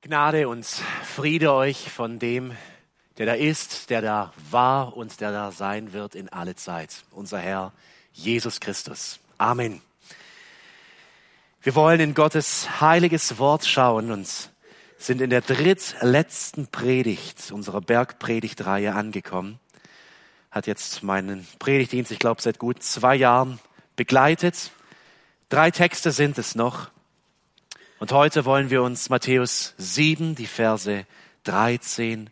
Gnade und Friede euch von dem, der da ist, der da war und der da sein wird in alle Zeit. Unser Herr Jesus Christus. Amen. Wir wollen in Gottes heiliges Wort schauen und sind in der drittletzten Predigt unserer Bergpredigtreihe angekommen. Hat jetzt meinen Predigtdienst, ich glaube, seit gut zwei Jahren begleitet. Drei Texte sind es noch. Und heute wollen wir uns Matthäus 7, die Verse 13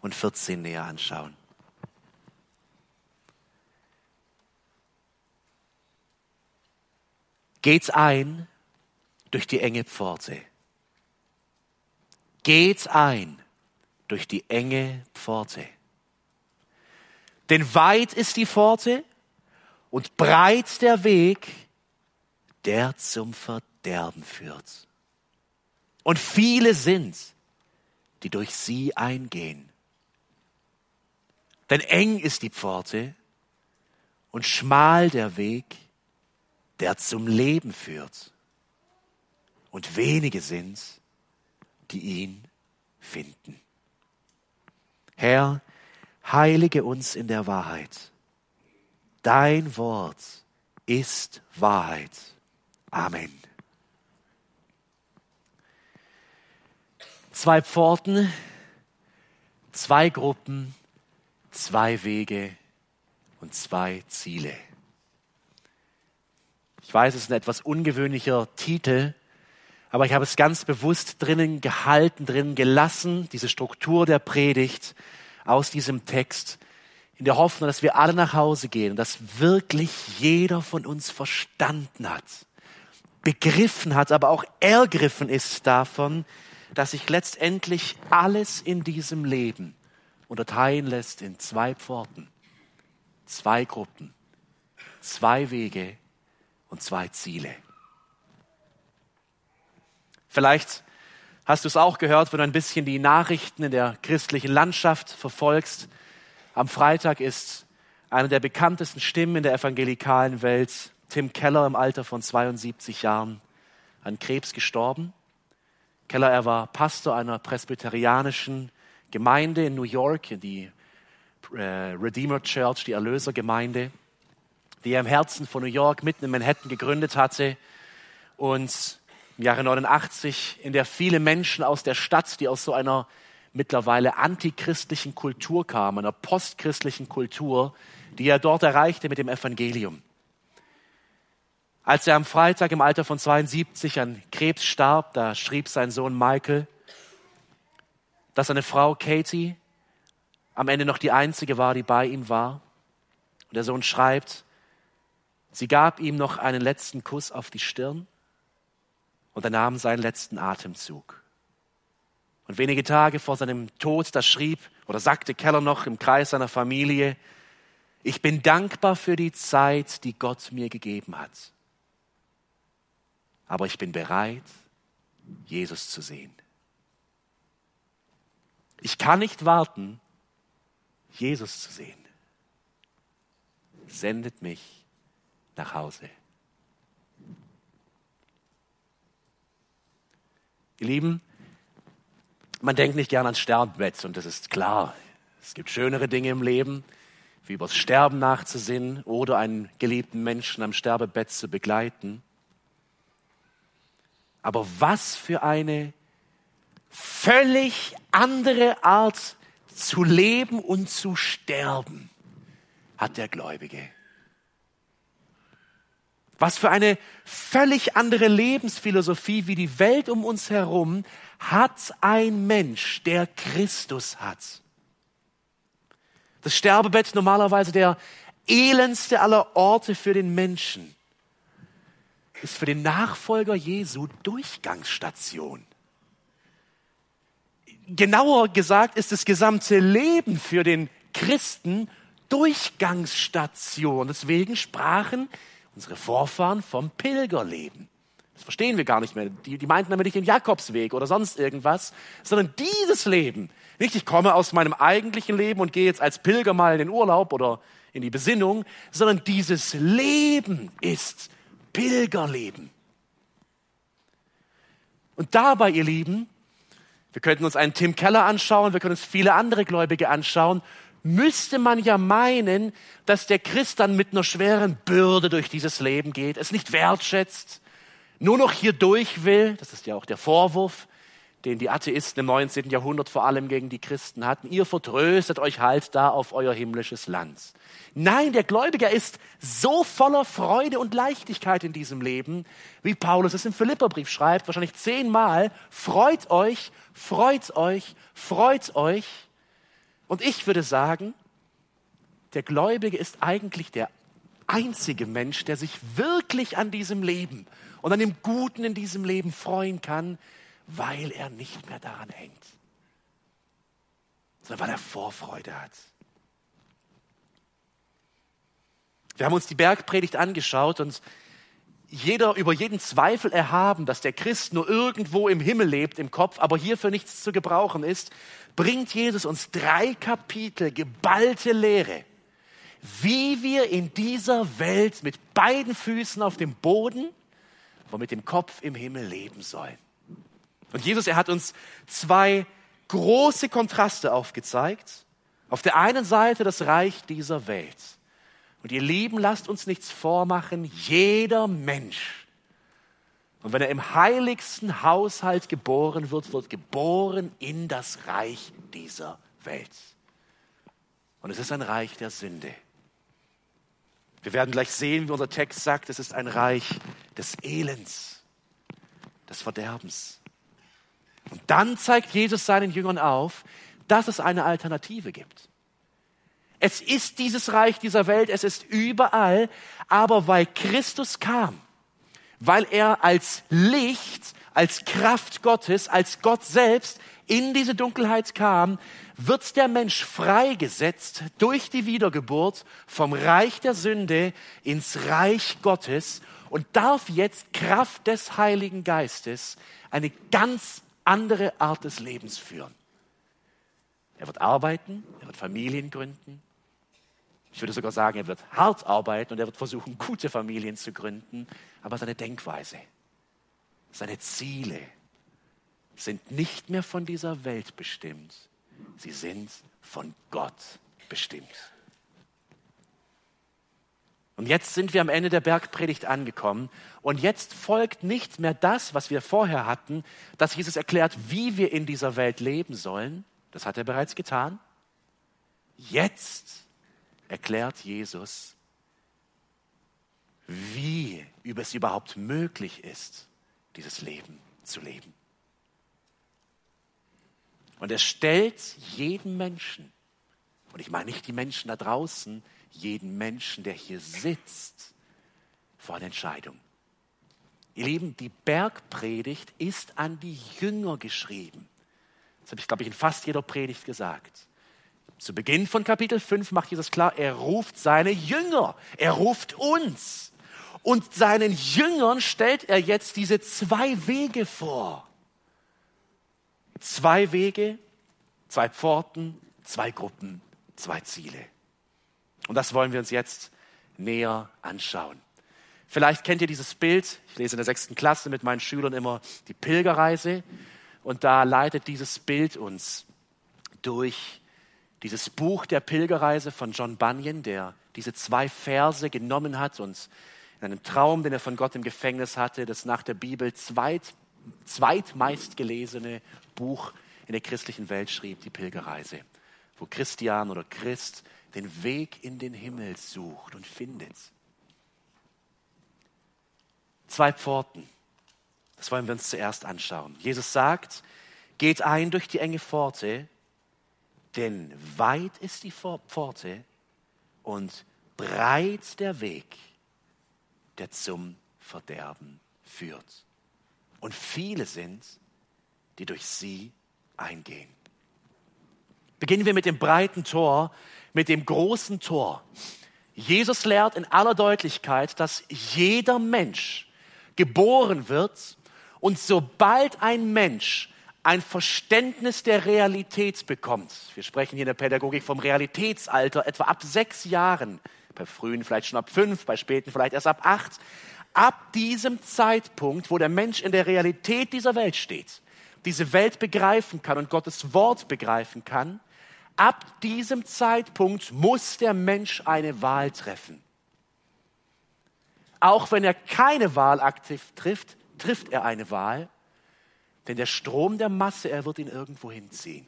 und 14 näher anschauen. Geht ein durch die enge Pforte. Geht ein durch die enge Pforte. Denn weit ist die Pforte und breit der Weg, der zum Verderben führt. Und viele sind, die durch sie eingehen. Denn eng ist die Pforte und schmal der Weg, der zum Leben führt. Und wenige sind, die ihn finden. Herr, heilige uns in der Wahrheit. Dein Wort ist Wahrheit. Amen. Zwei Pforten, zwei Gruppen, zwei Wege und zwei Ziele. Ich weiß, es ist ein etwas ungewöhnlicher Titel, aber ich habe es ganz bewusst drinnen gehalten, drinnen gelassen, diese Struktur der Predigt aus diesem Text, in der Hoffnung, dass wir alle nach Hause gehen und dass wirklich jeder von uns verstanden hat, begriffen hat, aber auch ergriffen ist davon, dass sich letztendlich alles in diesem Leben unterteilen lässt in zwei Pforten, zwei Gruppen, zwei Wege und zwei Ziele. Vielleicht hast du es auch gehört, wenn du ein bisschen die Nachrichten in der christlichen Landschaft verfolgst. Am Freitag ist eine der bekanntesten Stimmen in der evangelikalen Welt, Tim Keller im Alter von 72 Jahren, an Krebs gestorben. Keller, er war Pastor einer presbyterianischen Gemeinde in New York, die äh, Redeemer Church, die Erlösergemeinde, die er im Herzen von New York mitten in Manhattan gegründet hatte und im Jahre 89, in der viele Menschen aus der Stadt, die aus so einer mittlerweile antichristlichen Kultur kamen, einer postchristlichen Kultur, die er dort erreichte mit dem Evangelium. Als er am Freitag im Alter von 72 an Krebs starb, da schrieb sein Sohn Michael, dass seine Frau Katie am Ende noch die einzige war, die bei ihm war. Und der Sohn schreibt, sie gab ihm noch einen letzten Kuss auf die Stirn und er nahm seinen letzten Atemzug. Und wenige Tage vor seinem Tod, da schrieb oder sagte Keller noch im Kreis seiner Familie, ich bin dankbar für die Zeit, die Gott mir gegeben hat aber ich bin bereit, Jesus zu sehen. Ich kann nicht warten, Jesus zu sehen. Sendet mich nach Hause. Ihr Lieben, man denkt nicht gern ans Sterbebett und das ist klar. Es gibt schönere Dinge im Leben, wie übers Sterben nachzusinnen oder einen geliebten Menschen am Sterbebett zu begleiten. Aber was für eine völlig andere Art zu leben und zu sterben hat der Gläubige. Was für eine völlig andere Lebensphilosophie wie die Welt um uns herum hat ein Mensch, der Christus hat. Das Sterbebett normalerweise der elendste aller Orte für den Menschen ist für den Nachfolger Jesu Durchgangsstation. Genauer gesagt ist das gesamte Leben für den Christen Durchgangsstation. Deswegen sprachen unsere Vorfahren vom Pilgerleben. Das verstehen wir gar nicht mehr. Die, die meinten damit nicht den Jakobsweg oder sonst irgendwas, sondern dieses Leben. Nicht, ich komme aus meinem eigentlichen Leben und gehe jetzt als Pilger mal in den Urlaub oder in die Besinnung, sondern dieses Leben ist Pilgerleben. Und dabei, ihr Lieben, wir könnten uns einen Tim Keller anschauen, wir können uns viele andere Gläubige anschauen, müsste man ja meinen, dass der Christ dann mit einer schweren Bürde durch dieses Leben geht, es nicht wertschätzt, nur noch hier durch will, das ist ja auch der Vorwurf, den die Atheisten im 19. Jahrhundert vor allem gegen die Christen hatten. Ihr vertröstet euch halt da auf euer himmlisches Land. Nein, der Gläubiger ist so voller Freude und Leichtigkeit in diesem Leben, wie Paulus es im Philipperbrief schreibt, wahrscheinlich zehnmal. Freut euch, freut euch, freut euch. Und ich würde sagen, der Gläubige ist eigentlich der einzige Mensch, der sich wirklich an diesem Leben und an dem Guten in diesem Leben freuen kann, weil er nicht mehr daran hängt, sondern weil er Vorfreude hat. Wir haben uns die Bergpredigt angeschaut und jeder über jeden Zweifel erhaben, dass der Christ nur irgendwo im Himmel lebt, im Kopf, aber hierfür nichts zu gebrauchen ist, bringt Jesus uns drei Kapitel geballte Lehre, wie wir in dieser Welt mit beiden Füßen auf dem Boden und mit dem Kopf im Himmel leben sollen. Und Jesus, er hat uns zwei große Kontraste aufgezeigt. Auf der einen Seite das Reich dieser Welt. Und ihr Lieben, lasst uns nichts vormachen, jeder Mensch. Und wenn er im heiligsten Haushalt geboren wird, wird geboren in das Reich dieser Welt. Und es ist ein Reich der Sünde. Wir werden gleich sehen, wie unser Text sagt, es ist ein Reich des Elends, des Verderbens. Und dann zeigt Jesus seinen Jüngern auf, dass es eine Alternative gibt. Es ist dieses Reich dieser Welt, es ist überall, aber weil Christus kam, weil er als Licht, als Kraft Gottes, als Gott selbst in diese Dunkelheit kam, wird der Mensch freigesetzt durch die Wiedergeburt vom Reich der Sünde ins Reich Gottes und darf jetzt Kraft des Heiligen Geistes eine ganz andere Art des Lebens führen. Er wird arbeiten, er wird Familien gründen. Ich würde sogar sagen, er wird hart arbeiten und er wird versuchen, gute Familien zu gründen. Aber seine Denkweise, seine Ziele sind nicht mehr von dieser Welt bestimmt. Sie sind von Gott bestimmt. Und jetzt sind wir am Ende der Bergpredigt angekommen. Und jetzt folgt nicht mehr das, was wir vorher hatten, dass Jesus erklärt, wie wir in dieser Welt leben sollen. Das hat er bereits getan. Jetzt erklärt Jesus, wie es überhaupt möglich ist, dieses Leben zu leben. Und er stellt jeden Menschen, und ich meine nicht die Menschen da draußen, jeden Menschen, der hier sitzt, vor eine Entscheidung. Ihr Lieben, die Bergpredigt ist an die Jünger geschrieben. Das habe ich, glaube ich, in fast jeder Predigt gesagt. Zu Beginn von Kapitel 5 macht Jesus klar, er ruft seine Jünger, er ruft uns. Und seinen Jüngern stellt er jetzt diese zwei Wege vor. Zwei Wege, zwei Pforten, zwei Gruppen, zwei Ziele. Und das wollen wir uns jetzt näher anschauen. Vielleicht kennt ihr dieses Bild. Ich lese in der sechsten Klasse mit meinen Schülern immer die Pilgerreise. Und da leitet dieses Bild uns durch dieses Buch der Pilgerreise von John Bunyan, der diese zwei Verse genommen hat und in einem Traum, den er von Gott im Gefängnis hatte, das nach der Bibel zweit, zweitmeistgelesene Buch in der christlichen Welt schrieb, die Pilgerreise, wo Christian oder Christ den Weg in den Himmel sucht und findet. Zwei Pforten. Das wollen wir uns zuerst anschauen. Jesus sagt, geht ein durch die enge Pforte, denn weit ist die Pforte und breit der Weg, der zum Verderben führt. Und viele sind, die durch sie eingehen. Beginnen wir mit dem breiten Tor, mit dem großen Tor. Jesus lehrt in aller Deutlichkeit, dass jeder Mensch geboren wird und sobald ein Mensch ein Verständnis der Realität bekommt, wir sprechen hier in der Pädagogik vom Realitätsalter, etwa ab sechs Jahren, bei frühen vielleicht schon ab fünf, bei späten vielleicht erst ab acht, ab diesem Zeitpunkt, wo der Mensch in der Realität dieser Welt steht, diese Welt begreifen kann und Gottes Wort begreifen kann, ab diesem Zeitpunkt muss der Mensch eine Wahl treffen. Auch wenn er keine Wahl aktiv trifft, trifft er eine Wahl, denn der Strom der Masse, er wird ihn irgendwo hinziehen.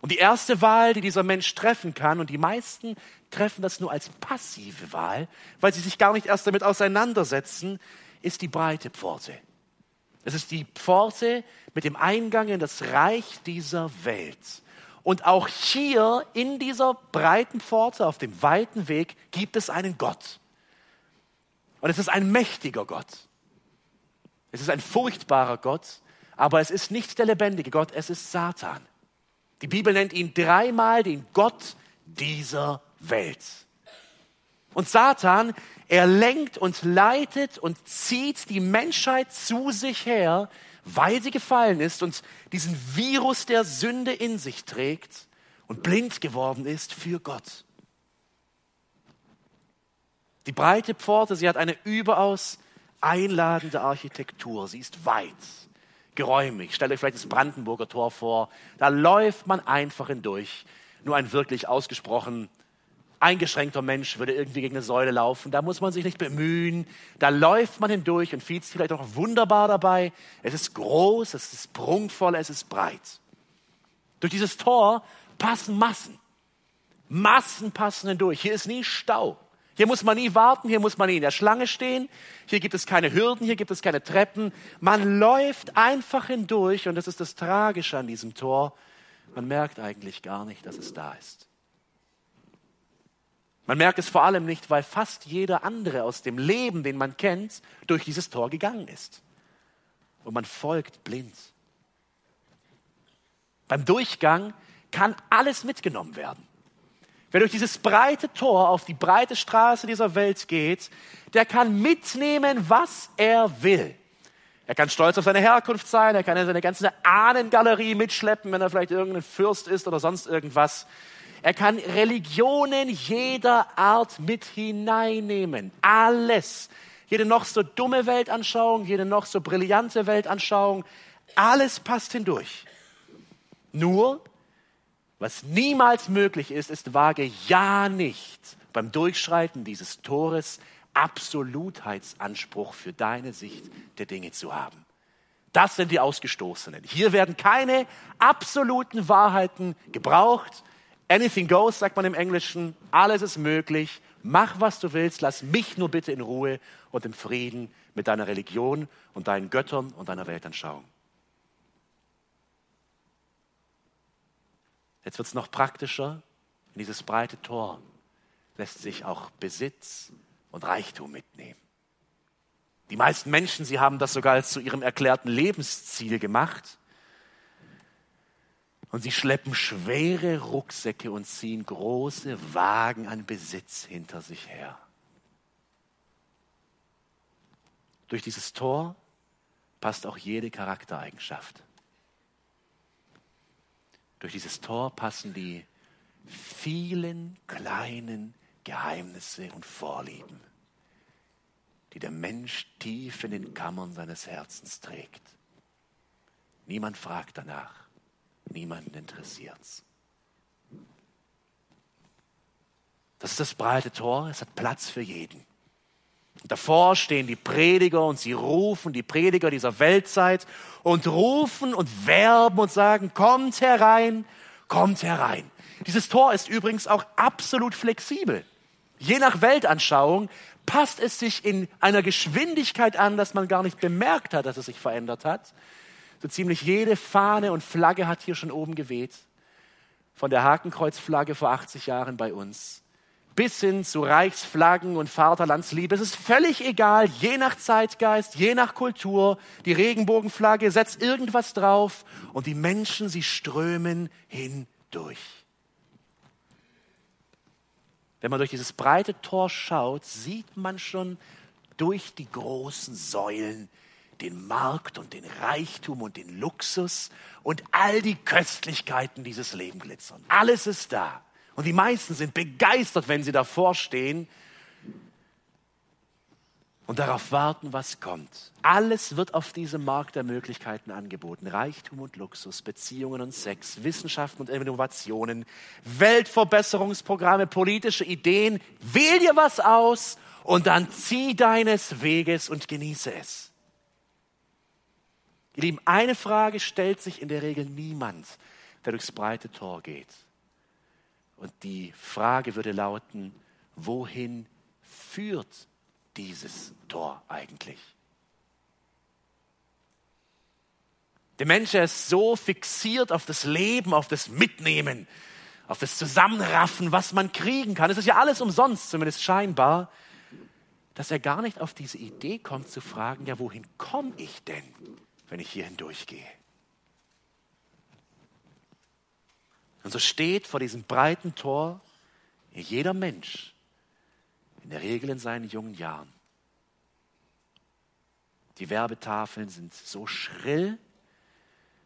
Und die erste Wahl, die dieser Mensch treffen kann, und die meisten treffen das nur als passive Wahl, weil sie sich gar nicht erst damit auseinandersetzen, ist die breite Pforte. Es ist die Pforte mit dem Eingang in das Reich dieser Welt. Und auch hier in dieser breiten Pforte, auf dem weiten Weg, gibt es einen Gott. Und es ist ein mächtiger Gott. Es ist ein furchtbarer Gott, aber es ist nicht der lebendige Gott, es ist Satan. Die Bibel nennt ihn dreimal den Gott dieser Welt. Und Satan, er lenkt und leitet und zieht die Menschheit zu sich her, weil sie gefallen ist und diesen Virus der Sünde in sich trägt und blind geworden ist für Gott. Die breite Pforte, sie hat eine überaus einladende Architektur. Sie ist weit, geräumig. Stellt euch vielleicht das Brandenburger Tor vor. Da läuft man einfach hindurch. Nur ein wirklich ausgesprochen eingeschränkter Mensch würde irgendwie gegen eine Säule laufen. Da muss man sich nicht bemühen. Da läuft man hindurch und fühlt sich vielleicht auch wunderbar dabei. Es ist groß, es ist prunkvoll, es ist breit. Durch dieses Tor passen Massen. Massen passen hindurch. Hier ist nie Stau. Hier muss man nie warten, hier muss man nie in der Schlange stehen. Hier gibt es keine Hürden, hier gibt es keine Treppen. Man läuft einfach hindurch und das ist das Tragische an diesem Tor. Man merkt eigentlich gar nicht, dass es da ist. Man merkt es vor allem nicht, weil fast jeder andere aus dem Leben, den man kennt, durch dieses Tor gegangen ist. Und man folgt blind. Beim Durchgang kann alles mitgenommen werden. Wer durch dieses breite Tor auf die breite Straße dieser Welt geht, der kann mitnehmen, was er will. Er kann stolz auf seine Herkunft sein, er kann seine ganze Ahnengalerie mitschleppen, wenn er vielleicht irgendein Fürst ist oder sonst irgendwas. Er kann Religionen jeder Art mit hineinnehmen. Alles. Jede noch so dumme Weltanschauung, jede noch so brillante Weltanschauung, alles passt hindurch. Nur, was niemals möglich ist, ist wage ja nicht beim Durchschreiten dieses Tores Absolutheitsanspruch für deine Sicht der Dinge zu haben. Das sind die Ausgestoßenen. Hier werden keine absoluten Wahrheiten gebraucht, Anything goes, sagt man im Englischen. Alles ist möglich. Mach, was du willst. Lass mich nur bitte in Ruhe und im Frieden mit deiner Religion und deinen Göttern und deiner Weltanschauung. Jetzt wird es noch praktischer. In dieses breite Tor lässt sich auch Besitz und Reichtum mitnehmen. Die meisten Menschen, sie haben das sogar zu ihrem erklärten Lebensziel gemacht. Und sie schleppen schwere Rucksäcke und ziehen große Wagen an Besitz hinter sich her. Durch dieses Tor passt auch jede Charaktereigenschaft. Durch dieses Tor passen die vielen kleinen Geheimnisse und Vorlieben, die der Mensch tief in den Kammern seines Herzens trägt. Niemand fragt danach. Niemanden interessiert's. Das ist das breite Tor, es hat Platz für jeden. Und davor stehen die Prediger und sie rufen, die Prediger dieser Weltzeit, und rufen und werben und sagen, kommt herein, kommt herein. Dieses Tor ist übrigens auch absolut flexibel. Je nach Weltanschauung passt es sich in einer Geschwindigkeit an, dass man gar nicht bemerkt hat, dass es sich verändert hat. So ziemlich jede Fahne und Flagge hat hier schon oben geweht. Von der Hakenkreuzflagge vor 80 Jahren bei uns bis hin zu Reichsflaggen und Vaterlandsliebe. Es ist völlig egal, je nach Zeitgeist, je nach Kultur. Die Regenbogenflagge setzt irgendwas drauf und die Menschen, sie strömen hindurch. Wenn man durch dieses breite Tor schaut, sieht man schon durch die großen Säulen den Markt und den Reichtum und den Luxus und all die Köstlichkeiten dieses Lebens glitzern. Alles ist da. Und die meisten sind begeistert, wenn sie davor stehen. und darauf warten, was kommt. Alles wird auf diesem Markt der Möglichkeiten angeboten. Reichtum und Luxus, Beziehungen und Sex, Wissenschaften und Innovationen, Weltverbesserungsprogramme, politische Ideen. Wähl dir was aus und dann zieh deines Weges und genieße es. Ihr Lieben, eine Frage stellt sich in der Regel niemand, der durchs breite Tor geht. Und die Frage würde lauten, wohin führt dieses Tor eigentlich? Der Mensch ist so fixiert auf das Leben, auf das Mitnehmen, auf das Zusammenraffen, was man kriegen kann. Es ist ja alles umsonst, zumindest scheinbar, dass er gar nicht auf diese Idee kommt zu fragen, ja, wohin komme ich denn, wenn ich hier hindurchgehe? Und so steht vor diesem breiten Tor jeder Mensch in der Regel in seinen jungen Jahren. Die Werbetafeln sind so schrill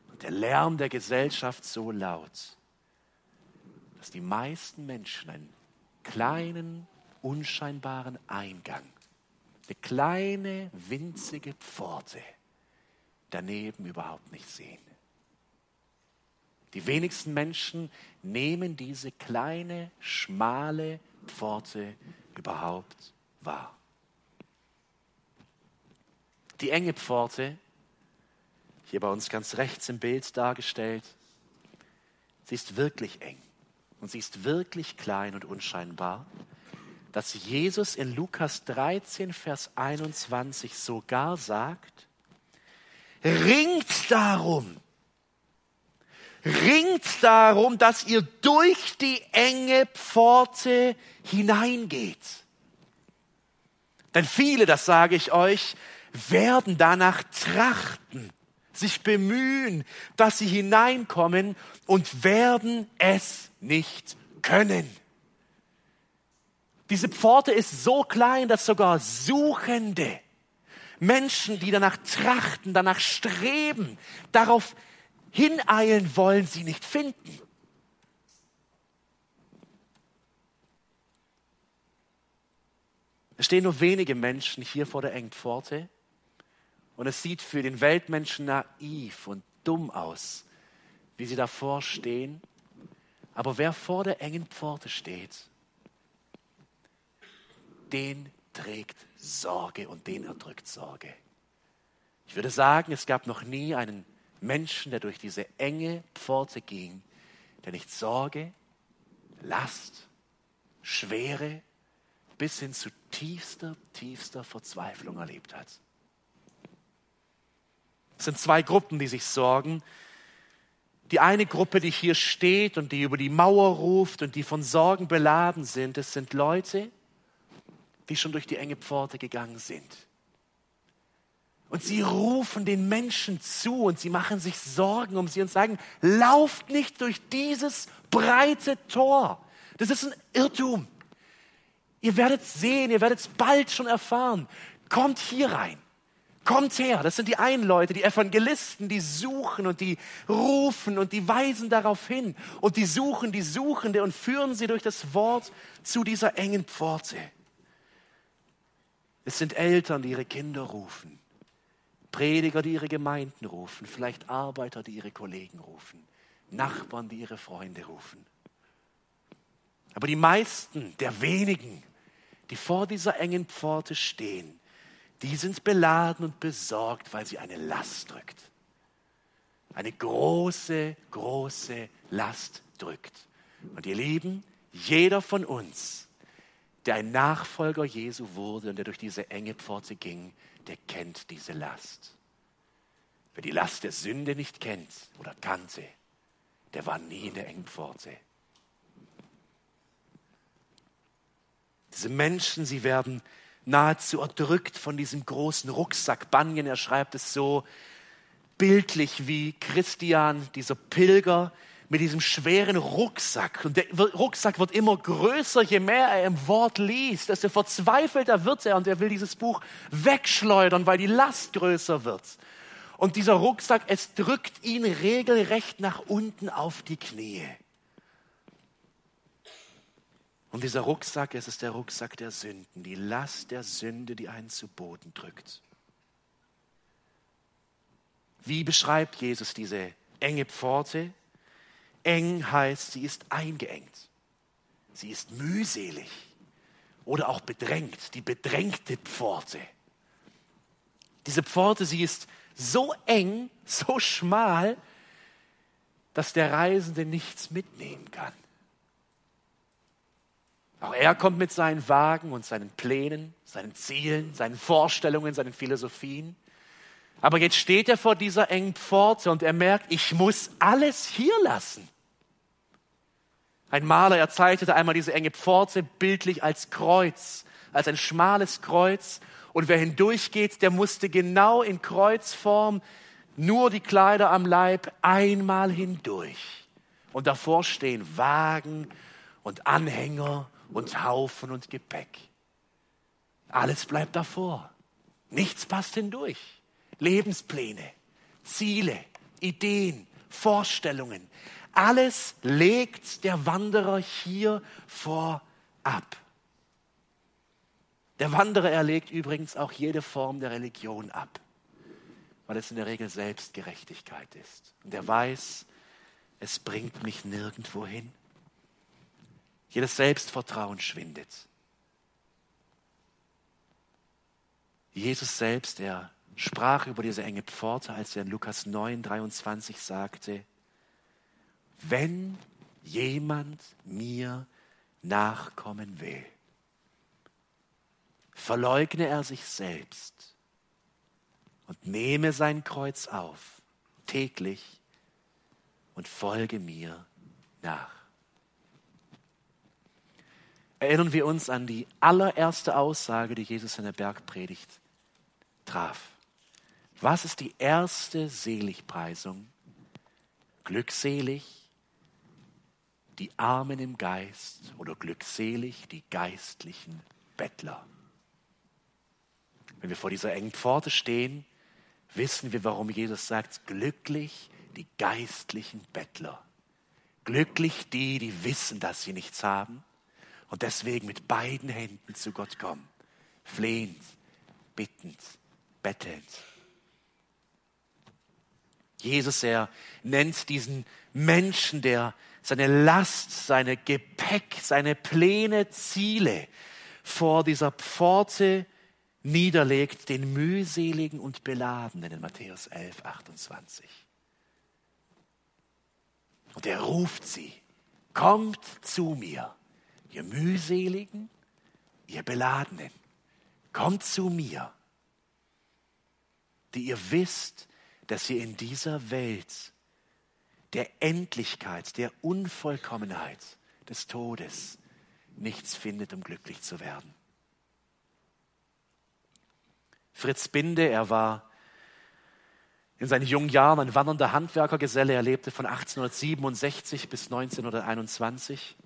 und der Lärm der Gesellschaft so laut, dass die meisten Menschen einen kleinen, unscheinbaren Eingang, eine kleine, winzige Pforte daneben überhaupt nicht sehen. Die wenigsten Menschen nehmen diese kleine, schmale Pforte überhaupt wahr. Die enge Pforte, hier bei uns ganz rechts im Bild dargestellt, sie ist wirklich eng und sie ist wirklich klein und unscheinbar, dass Jesus in Lukas 13, Vers 21 sogar sagt, ringt darum, ringt darum, dass ihr durch die enge Pforte hineingeht. Denn viele, das sage ich euch, werden danach trachten, sich bemühen, dass sie hineinkommen und werden es nicht können. Diese Pforte ist so klein, dass sogar Suchende, Menschen, die danach trachten, danach streben, darauf hineilen wollen, sie nicht finden. Es stehen nur wenige Menschen hier vor der engen Pforte und es sieht für den Weltmenschen naiv und dumm aus, wie sie davor stehen. Aber wer vor der engen Pforte steht, den trägt Sorge und den erdrückt Sorge. Ich würde sagen, es gab noch nie einen Menschen, der durch diese enge Pforte ging, der nicht Sorge, Last, Schwere bis hin zu tiefster, tiefster Verzweiflung erlebt hat. Es sind zwei Gruppen, die sich sorgen. Die eine Gruppe, die hier steht und die über die Mauer ruft und die von Sorgen beladen sind, es sind Leute, die schon durch die enge Pforte gegangen sind und sie rufen den Menschen zu und sie machen sich Sorgen um sie und sagen, lauft nicht durch dieses breite Tor. Das ist ein Irrtum. Ihr werdet sehen, ihr werdet es bald schon erfahren. Kommt hier rein. Kommt her. Das sind die einen Leute, die Evangelisten, die suchen und die rufen und die weisen darauf hin. Und die suchen die Suchende und führen sie durch das Wort zu dieser engen Pforte. Es sind Eltern, die ihre Kinder rufen. Prediger, die ihre Gemeinden rufen, vielleicht Arbeiter, die ihre Kollegen rufen, Nachbarn, die ihre Freunde rufen. Aber die meisten der wenigen, die vor dieser engen Pforte stehen, die sind beladen und besorgt, weil sie eine Last drückt. Eine große, große Last drückt. Und ihr Lieben, jeder von uns, der ein Nachfolger Jesu wurde und der durch diese enge Pforte ging, der kennt diese Last. Wer die Last der Sünde nicht kennt oder kannte, der war nie in der engen Pforte. Diese Menschen, sie werden nahezu erdrückt von diesem großen Rucksack. Banyan, er schreibt es so bildlich wie Christian, dieser Pilger, mit diesem schweren Rucksack. Und der Rucksack wird immer größer, je mehr er im Wort liest, desto verzweifelter wird er und er will dieses Buch wegschleudern, weil die Last größer wird. Und dieser Rucksack, es drückt ihn regelrecht nach unten auf die Knie. Und dieser Rucksack, es ist der Rucksack der Sünden, die Last der Sünde, die einen zu Boden drückt. Wie beschreibt Jesus diese enge Pforte? Eng heißt, sie ist eingeengt. Sie ist mühselig oder auch bedrängt, die bedrängte Pforte. Diese Pforte, sie ist so eng, so schmal, dass der Reisende nichts mitnehmen kann. Auch er kommt mit seinen Wagen und seinen Plänen, seinen Zielen, seinen Vorstellungen, seinen Philosophien. Aber jetzt steht er vor dieser engen Pforte und er merkt, ich muss alles hier lassen. Ein Maler, er zeichnete einmal diese enge Pforte bildlich als Kreuz, als ein schmales Kreuz. Und wer hindurchgeht, der musste genau in Kreuzform nur die Kleider am Leib einmal hindurch. Und davor stehen Wagen und Anhänger und Haufen und Gepäck. Alles bleibt davor. Nichts passt hindurch. Lebenspläne, Ziele, Ideen, Vorstellungen. Alles legt der Wanderer hier vorab. Der Wanderer erlegt übrigens auch jede Form der Religion ab, weil es in der Regel Selbstgerechtigkeit ist. Und er weiß, es bringt mich nirgendwo hin. Jedes Selbstvertrauen schwindet. Jesus selbst, er sprach über diese enge Pforte, als er in Lukas 9, 23 sagte, wenn jemand mir nachkommen will, verleugne er sich selbst und nehme sein Kreuz auf, täglich, und folge mir nach erinnern wir uns an die allererste Aussage, die Jesus in der Bergpredigt traf. Was ist die erste Seligpreisung? Glückselig die Armen im Geist oder glückselig die geistlichen Bettler. Wenn wir vor dieser engen Pforte stehen, wissen wir, warum Jesus sagt, glücklich die geistlichen Bettler. Glücklich die, die wissen, dass sie nichts haben und deswegen mit beiden Händen zu Gott kommen. Flehend, bittend, bettelnd. Jesus, er nennt diesen Menschen, der seine Last, seine Gepäck, seine Pläne, Ziele vor dieser Pforte niederlegt, den mühseligen und beladenen in Matthäus 11, 28. Und er ruft sie, kommt zu mir ihr mühseligen, ihr beladenen, kommt zu mir, die ihr wisst, dass ihr in dieser Welt der Endlichkeit, der Unvollkommenheit des Todes nichts findet, um glücklich zu werden. Fritz Binde, er war in seinen jungen Jahren ein wandernder Handwerkergeselle. Er lebte von 1867 bis 1921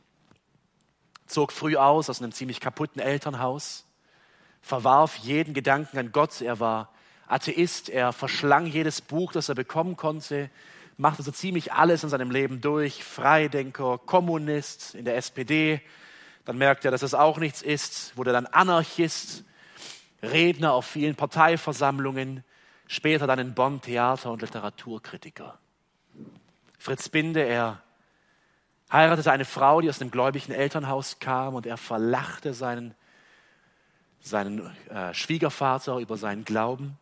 zog früh aus aus einem ziemlich kaputten Elternhaus, verwarf jeden Gedanken an Gott. Er war Atheist, er verschlang jedes Buch, das er bekommen konnte, machte so ziemlich alles in seinem Leben durch. Freidenker, Kommunist in der SPD. Dann merkte er, dass es auch nichts ist, wurde dann Anarchist, Redner auf vielen Parteiversammlungen, später dann in Bonn Theater- und Literaturkritiker. Fritz Binde, er heiratete eine Frau, die aus einem gläubigen Elternhaus kam und er verlachte seinen, seinen äh, Schwiegervater über seinen Glauben.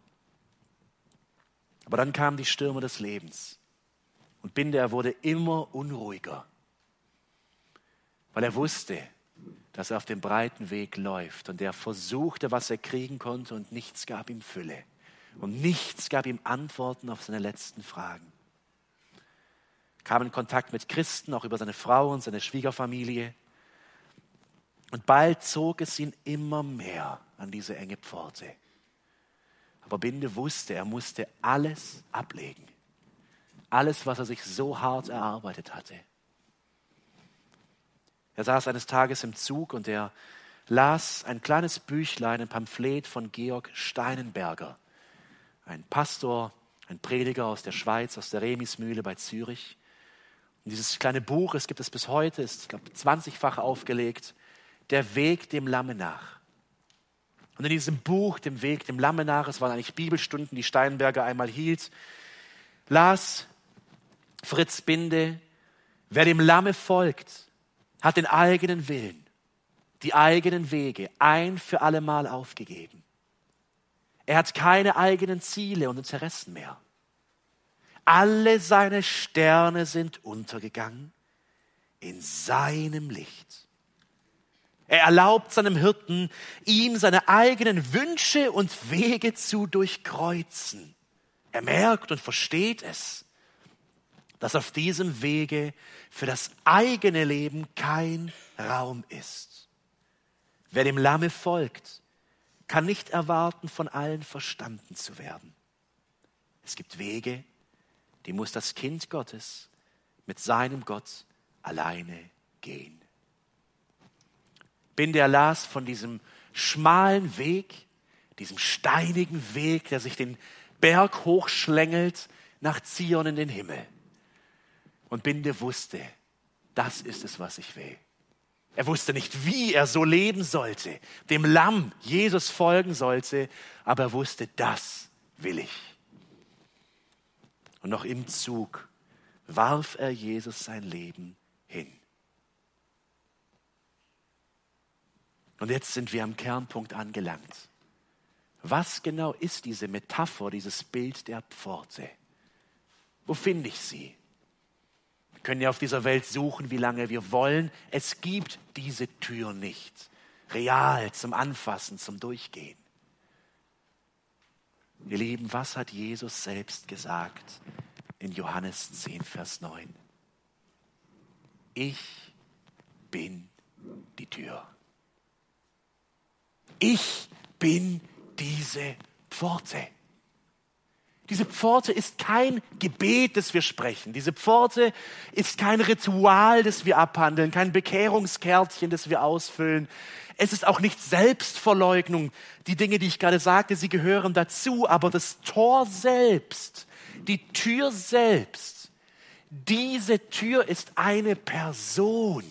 Aber dann kamen die Stürme des Lebens und Binde, er wurde immer unruhiger, weil er wusste, dass er auf dem breiten Weg läuft und er versuchte, was er kriegen konnte und nichts gab ihm Fülle und nichts gab ihm Antworten auf seine letzten Fragen kam in Kontakt mit Christen, auch über seine Frau und seine Schwiegerfamilie. Und bald zog es ihn immer mehr an diese enge Pforte. Aber Binde wusste, er musste alles ablegen. Alles, was er sich so hart erarbeitet hatte. Er saß eines Tages im Zug und er las ein kleines Büchlein, ein Pamphlet von Georg Steinenberger, ein Pastor, ein Prediger aus der Schweiz, aus der Remismühle bei Zürich. Und dieses kleine Buch, es gibt es bis heute, ist, ich glaube, 20-fach aufgelegt, der Weg dem Lamme nach. Und in diesem Buch, dem Weg dem Lamme nach, es waren eigentlich Bibelstunden, die Steinberger einmal hielt, las Fritz Binde, wer dem Lamme folgt, hat den eigenen Willen, die eigenen Wege ein für allemal aufgegeben. Er hat keine eigenen Ziele und Interessen mehr. Alle seine Sterne sind untergegangen in seinem Licht. Er erlaubt seinem Hirten, ihm seine eigenen Wünsche und Wege zu durchkreuzen. Er merkt und versteht es, dass auf diesem Wege für das eigene Leben kein Raum ist. Wer dem Lamme folgt, kann nicht erwarten, von allen verstanden zu werden. Es gibt Wege, die muss das Kind Gottes mit seinem Gott alleine gehen. Bin der las von diesem schmalen Weg, diesem steinigen Weg, der sich den Berg hochschlängelt nach Zion in den Himmel. Und Binde wusste, das ist es, was ich will. Er wusste nicht, wie er so leben sollte, dem Lamm Jesus folgen sollte, aber er wusste, das will ich. Und noch im Zug warf er Jesus sein Leben hin. Und jetzt sind wir am Kernpunkt angelangt. Was genau ist diese Metapher, dieses Bild der Pforte? Wo finde ich sie? Wir können ja auf dieser Welt suchen, wie lange wir wollen. Es gibt diese Tür nicht. Real, zum Anfassen, zum Durchgehen. Ihr Lieben, was hat Jesus selbst gesagt in Johannes 10, Vers 9? Ich bin die Tür. Ich bin diese Pforte. Diese Pforte ist kein Gebet, das wir sprechen. Diese Pforte ist kein Ritual, das wir abhandeln, kein Bekehrungskärtchen, das wir ausfüllen. Es ist auch nicht Selbstverleugnung. Die Dinge, die ich gerade sagte, sie gehören dazu, aber das Tor selbst, die Tür selbst, diese Tür ist eine Person.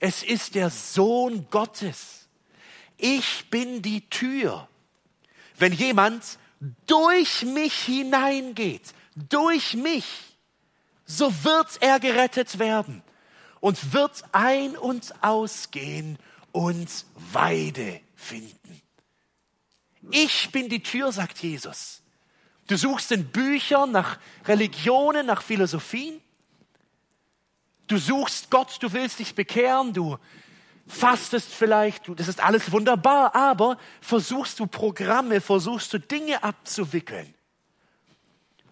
Es ist der Sohn Gottes. Ich bin die Tür. Wenn jemand durch mich hineingeht, durch mich, so wird er gerettet werden und wird ein- und ausgehen und Weide finden. Ich bin die Tür, sagt Jesus. Du suchst in Büchern nach Religionen, nach Philosophien. Du suchst Gott, du willst dich bekehren, du fastest vielleicht, das ist alles wunderbar, aber versuchst du Programme, versuchst du Dinge abzuwickeln?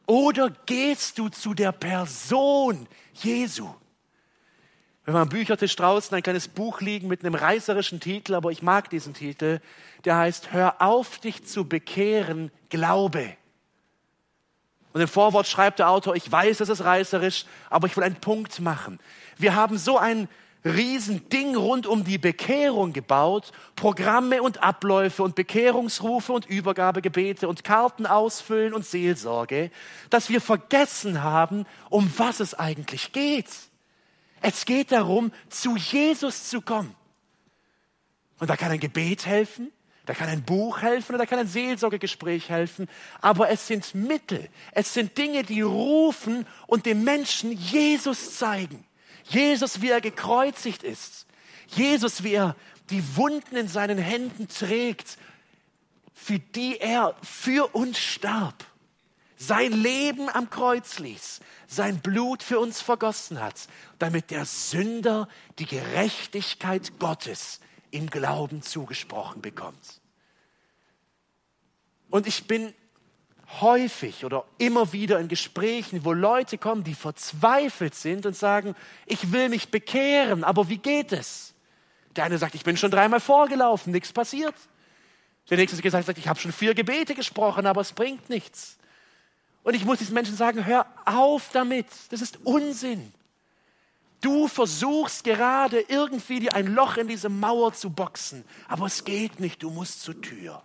Oder gehst du zu der Person Jesu? Wenn wir am Büchertisch draußen ein kleines Buch liegen mit einem reißerischen Titel, aber ich mag diesen Titel, der heißt Hör auf, dich zu bekehren, Glaube. Und im Vorwort schreibt der Autor, ich weiß, es ist reißerisch, aber ich will einen Punkt machen. Wir haben so ein Riesending rund um die Bekehrung gebaut, Programme und Abläufe und Bekehrungsrufe und Übergabegebete und Karten ausfüllen und Seelsorge, dass wir vergessen haben, um was es eigentlich geht. Es geht darum, zu Jesus zu kommen. Und da kann ein Gebet helfen, da kann ein Buch helfen oder da kann ein Seelsorgegespräch helfen, aber es sind Mittel, es sind Dinge, die rufen und dem Menschen Jesus zeigen. Jesus, wie er gekreuzigt ist. Jesus, wie er die Wunden in seinen Händen trägt, für die er für uns starb. Sein Leben am Kreuz ließ, sein Blut für uns vergossen hat, damit der Sünder die Gerechtigkeit Gottes im Glauben zugesprochen bekommt. Und ich bin häufig oder immer wieder in Gesprächen, wo Leute kommen, die verzweifelt sind und sagen, ich will mich bekehren, aber wie geht es? Der eine sagt, ich bin schon dreimal vorgelaufen, nichts passiert. Der nächste sagt, ich habe schon vier Gebete gesprochen, aber es bringt nichts. Und ich muss diesen Menschen sagen, hör auf damit, das ist Unsinn. Du versuchst gerade irgendwie dir ein Loch in diese Mauer zu boxen, aber es geht nicht, du musst zur Tür.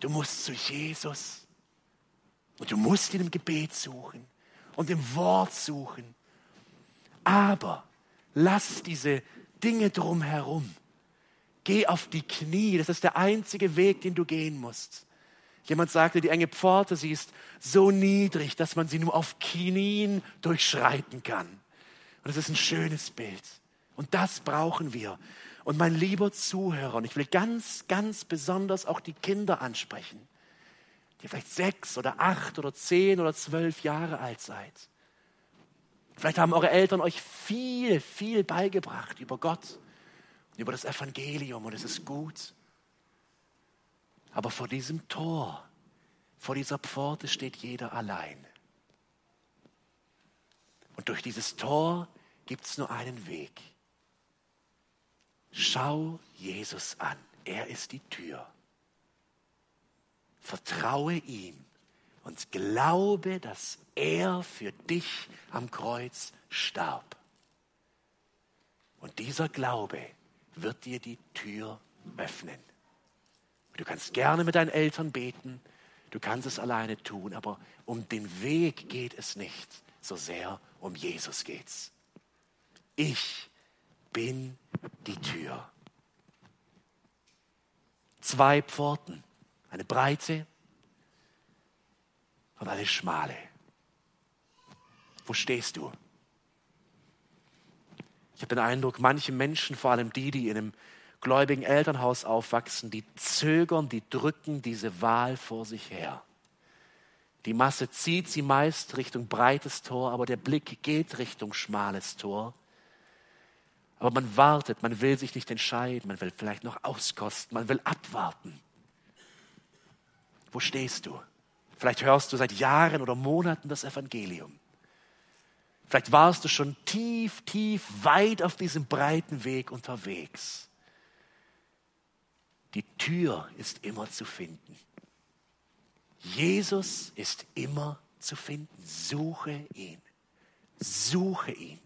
Du musst zu Jesus. Und du musst ihn im Gebet suchen und im Wort suchen. Aber lass diese Dinge drumherum. Geh auf die Knie, das ist der einzige Weg, den du gehen musst. Jemand sagte, die enge Pforte, sie ist so niedrig, dass man sie nur auf Knien durchschreiten kann. Und es ist ein schönes Bild. Und das brauchen wir. Und mein lieber Zuhörer, und ich will ganz, ganz besonders auch die Kinder ansprechen, die vielleicht sechs oder acht oder zehn oder zwölf Jahre alt seid. Vielleicht haben eure Eltern euch viel, viel beigebracht über Gott, über das Evangelium und es ist gut. Aber vor diesem Tor, vor dieser Pforte steht jeder allein. Und durch dieses Tor gibt es nur einen Weg. Schau Jesus an. Er ist die Tür. Vertraue ihm und glaube, dass er für dich am Kreuz starb. Und dieser Glaube wird dir die Tür öffnen. Du kannst gerne mit deinen Eltern beten, du kannst es alleine tun, aber um den Weg geht es nicht, so sehr um Jesus geht's. Ich bin die Tür. Zwei Pforten, eine breite und eine schmale. Wo stehst du? Ich habe den Eindruck, manche Menschen, vor allem die, die in einem gläubigen Elternhaus aufwachsen, die zögern, die drücken diese Wahl vor sich her. Die Masse zieht sie meist Richtung breites Tor, aber der Blick geht Richtung schmales Tor. Aber man wartet, man will sich nicht entscheiden, man will vielleicht noch auskosten, man will abwarten. Wo stehst du? Vielleicht hörst du seit Jahren oder Monaten das Evangelium. Vielleicht warst du schon tief, tief, weit auf diesem breiten Weg unterwegs. Die Tür ist immer zu finden. Jesus ist immer zu finden. Suche ihn. Suche ihn.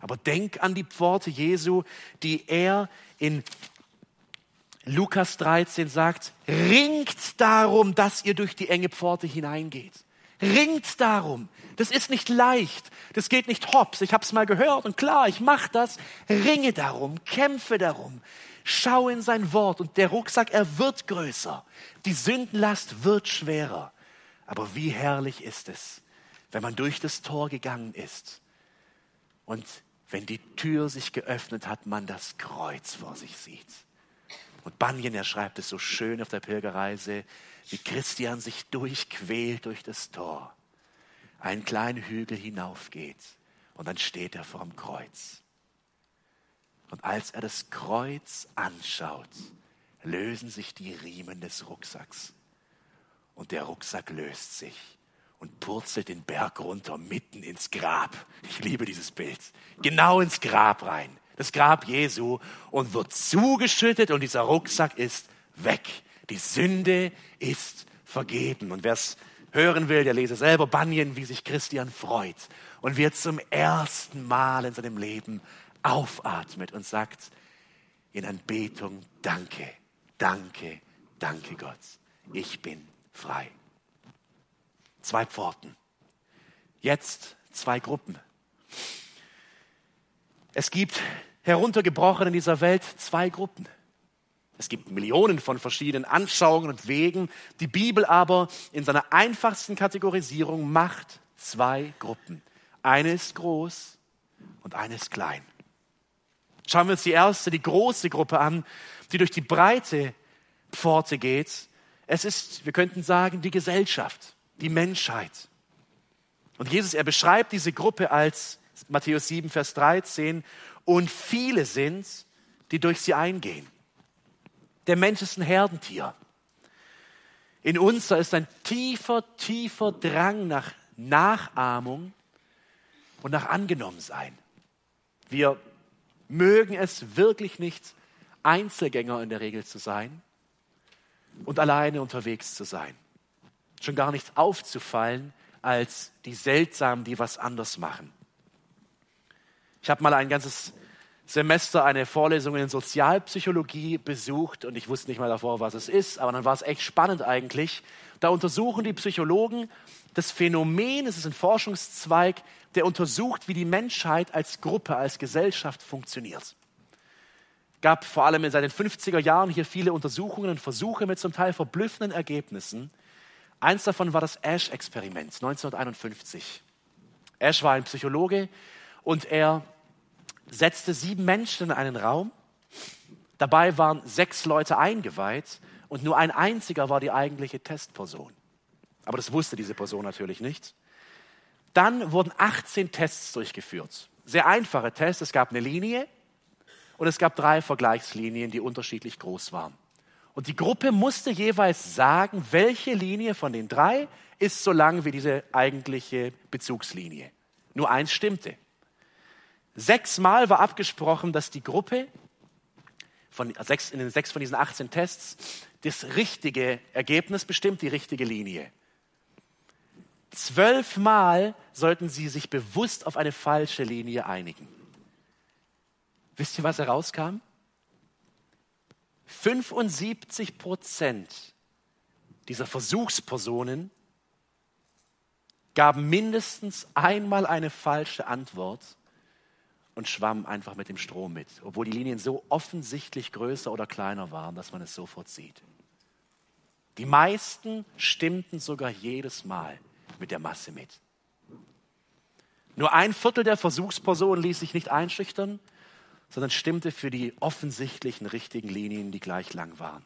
Aber denk an die Pforte Jesu, die er in Lukas 13 sagt, ringt darum, dass ihr durch die enge Pforte hineingeht. Ringt darum. Das ist nicht leicht. Das geht nicht hops. Ich habe es mal gehört und klar, ich mache das. Ringe darum, kämpfe darum. Schau in sein Wort und der Rucksack, er wird größer. Die Sündenlast wird schwerer. Aber wie herrlich ist es, wenn man durch das Tor gegangen ist und wenn die Tür sich geöffnet hat, man das Kreuz vor sich sieht. Und Bunyan, er schreibt es so schön auf der Pilgerreise, wie Christian sich durchquält durch das Tor, einen kleinen Hügel hinaufgeht und dann steht er vor dem Kreuz. Und als er das Kreuz anschaut, lösen sich die Riemen des Rucksacks. Und der Rucksack löst sich und purzelt den Berg runter mitten ins Grab. Ich liebe dieses Bild. Genau ins Grab rein. Das Grab Jesu und wird zugeschüttet und dieser Rucksack ist weg. Die Sünde ist vergeben. Und wer es hören will, der lese selber Banien, wie sich Christian freut und wird zum ersten Mal in seinem Leben aufatmet und sagt in Anbetung, danke, danke, danke Gott, ich bin frei. Zwei Pforten. Jetzt zwei Gruppen. Es gibt heruntergebrochen in dieser Welt zwei Gruppen. Es gibt Millionen von verschiedenen Anschauungen und Wegen. Die Bibel aber in seiner einfachsten Kategorisierung macht zwei Gruppen. Eine ist groß und eine ist klein. Schauen wir uns die erste, die große Gruppe an, die durch die breite Pforte geht. Es ist, wir könnten sagen, die Gesellschaft, die Menschheit. Und Jesus, er beschreibt diese Gruppe als Matthäus 7, Vers 13, und viele sind, die durch sie eingehen. Der Mensch ist ein Herdentier. In uns da ist ein tiefer, tiefer Drang nach Nachahmung und nach Angenommensein. Wir mögen es wirklich nicht, Einzelgänger in der Regel zu sein und alleine unterwegs zu sein. Schon gar nicht aufzufallen als die Seltsamen, die was anders machen. Ich habe mal ein ganzes Semester eine Vorlesung in Sozialpsychologie besucht und ich wusste nicht mal davor, was es ist, aber dann war es echt spannend eigentlich. Da untersuchen die Psychologen das Phänomen, es ist ein Forschungszweig, der untersucht, wie die Menschheit als Gruppe, als Gesellschaft funktioniert. Gab vor allem in seinen 50er Jahren hier viele Untersuchungen und Versuche mit zum Teil verblüffenden Ergebnissen. Eins davon war das Ash-Experiment 1951. Ash war ein Psychologe und er setzte sieben Menschen in einen Raum. Dabei waren sechs Leute eingeweiht und nur ein einziger war die eigentliche Testperson. Aber das wusste diese Person natürlich nicht. Dann wurden 18 Tests durchgeführt. Sehr einfache Tests. Es gab eine Linie und es gab drei Vergleichslinien, die unterschiedlich groß waren. Und die Gruppe musste jeweils sagen, welche Linie von den drei ist so lang wie diese eigentliche Bezugslinie. Nur eins stimmte. Sechsmal war abgesprochen, dass die Gruppe von sechs, in den sechs von diesen 18 Tests das richtige Ergebnis bestimmt, die richtige Linie. Zwölfmal sollten sie sich bewusst auf eine falsche Linie einigen. Wisst ihr, was herauskam? 75 Prozent dieser Versuchspersonen gaben mindestens einmal eine falsche Antwort und schwammen einfach mit dem Strom mit, obwohl die Linien so offensichtlich größer oder kleiner waren, dass man es sofort sieht. Die meisten stimmten sogar jedes Mal mit der Masse mit. Nur ein Viertel der Versuchspersonen ließ sich nicht einschüchtern sondern stimmte für die offensichtlichen richtigen Linien, die gleich lang waren.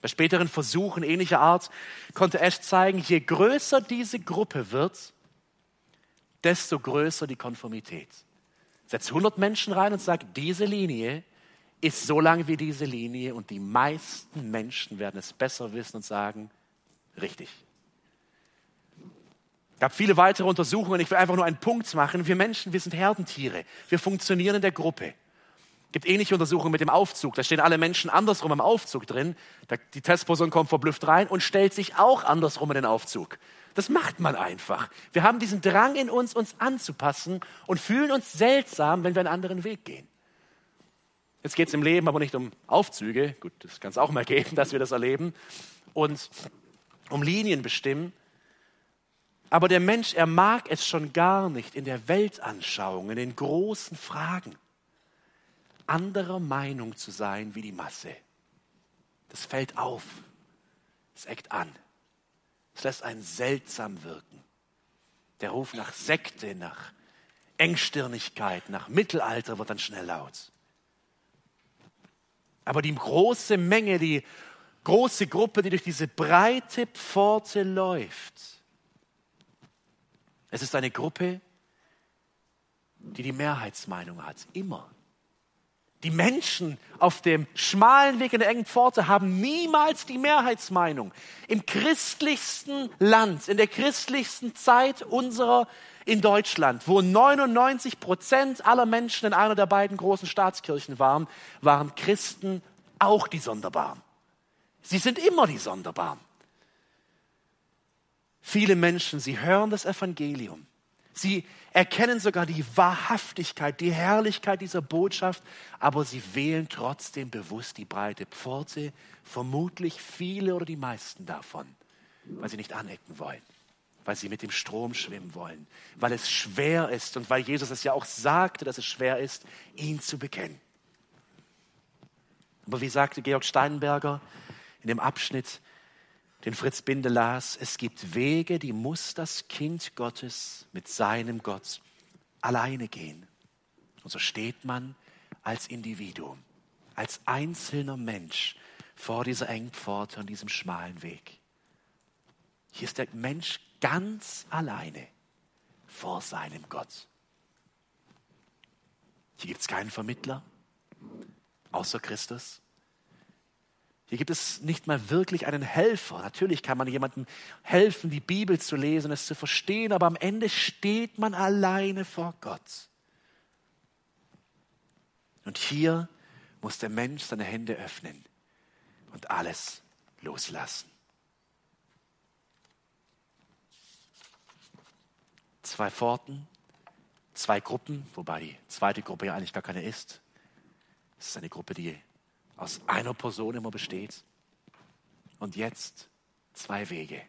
Bei späteren Versuchen ähnlicher Art konnte Ash zeigen, je größer diese Gruppe wird, desto größer die Konformität. Setz 100 Menschen rein und sag, diese Linie ist so lang wie diese Linie und die meisten Menschen werden es besser wissen und sagen, richtig gab viele weitere Untersuchungen. Ich will einfach nur einen Punkt machen. Wir Menschen, wir sind Herdentiere. Wir funktionieren in der Gruppe. Es gibt ähnliche Untersuchungen mit dem Aufzug. Da stehen alle Menschen andersrum im Aufzug drin. Die Testperson kommt verblüfft rein und stellt sich auch andersrum in den Aufzug. Das macht man einfach. Wir haben diesen Drang in uns, uns anzupassen und fühlen uns seltsam, wenn wir einen anderen Weg gehen. Jetzt geht es im Leben aber nicht um Aufzüge. Gut, das kann es auch mal geben, dass wir das erleben. Und um Linien bestimmen, aber der Mensch, er mag es schon gar nicht in der Weltanschauung, in den großen Fragen, anderer Meinung zu sein wie die Masse. Das fällt auf, es eckt an, es lässt einen seltsam wirken. Der Ruf nach Sekte, nach Engstirnigkeit, nach Mittelalter wird dann schnell laut. Aber die große Menge, die große Gruppe, die durch diese breite Pforte läuft, es ist eine Gruppe, die die Mehrheitsmeinung hat, immer. Die Menschen auf dem schmalen Weg in der engen Pforte haben niemals die Mehrheitsmeinung. Im christlichsten Land, in der christlichsten Zeit unserer in Deutschland, wo 99 Prozent aller Menschen in einer der beiden großen Staatskirchen waren, waren Christen auch die Sonderbaren. Sie sind immer die Sonderbaren. Viele Menschen, sie hören das Evangelium. Sie erkennen sogar die Wahrhaftigkeit, die Herrlichkeit dieser Botschaft, aber sie wählen trotzdem bewusst die breite Pforte, vermutlich viele oder die meisten davon, weil sie nicht anecken wollen, weil sie mit dem Strom schwimmen wollen, weil es schwer ist und weil Jesus es ja auch sagte, dass es schwer ist, ihn zu bekennen. Aber wie sagte Georg Steinberger in dem Abschnitt, den Fritz Binde las, es gibt Wege, die muss das Kind Gottes mit seinem Gott alleine gehen. Und so steht man als Individuum, als einzelner Mensch vor dieser engen Pforte und diesem schmalen Weg. Hier ist der Mensch ganz alleine vor seinem Gott. Hier gibt es keinen Vermittler außer Christus. Hier gibt es nicht mal wirklich einen Helfer. Natürlich kann man jemandem helfen, die Bibel zu lesen, es zu verstehen, aber am Ende steht man alleine vor Gott. Und hier muss der Mensch seine Hände öffnen und alles loslassen. Zwei Pforten, zwei Gruppen, wobei die zweite Gruppe ja eigentlich gar keine ist. Es ist eine Gruppe, die aus einer Person immer besteht. Und jetzt zwei Wege.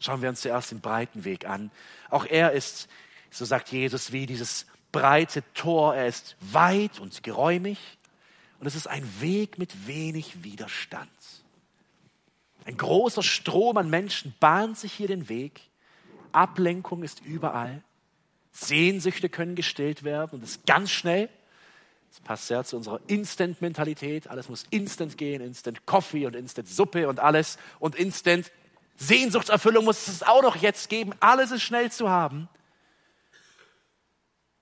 Schauen wir uns zuerst den breiten Weg an. Auch er ist, so sagt Jesus, wie dieses breite Tor, er ist weit und geräumig und es ist ein Weg mit wenig Widerstand. Ein großer Strom an Menschen bahnt sich hier den Weg. Ablenkung ist überall. Sehnsüchte können gestillt werden und es ganz schnell. Das passt sehr zu unserer Instant-Mentalität. Alles muss instant gehen, Instant Coffee und Instant Suppe und alles und Instant Sehnsuchtserfüllung muss es auch noch jetzt geben. Alles ist schnell zu haben.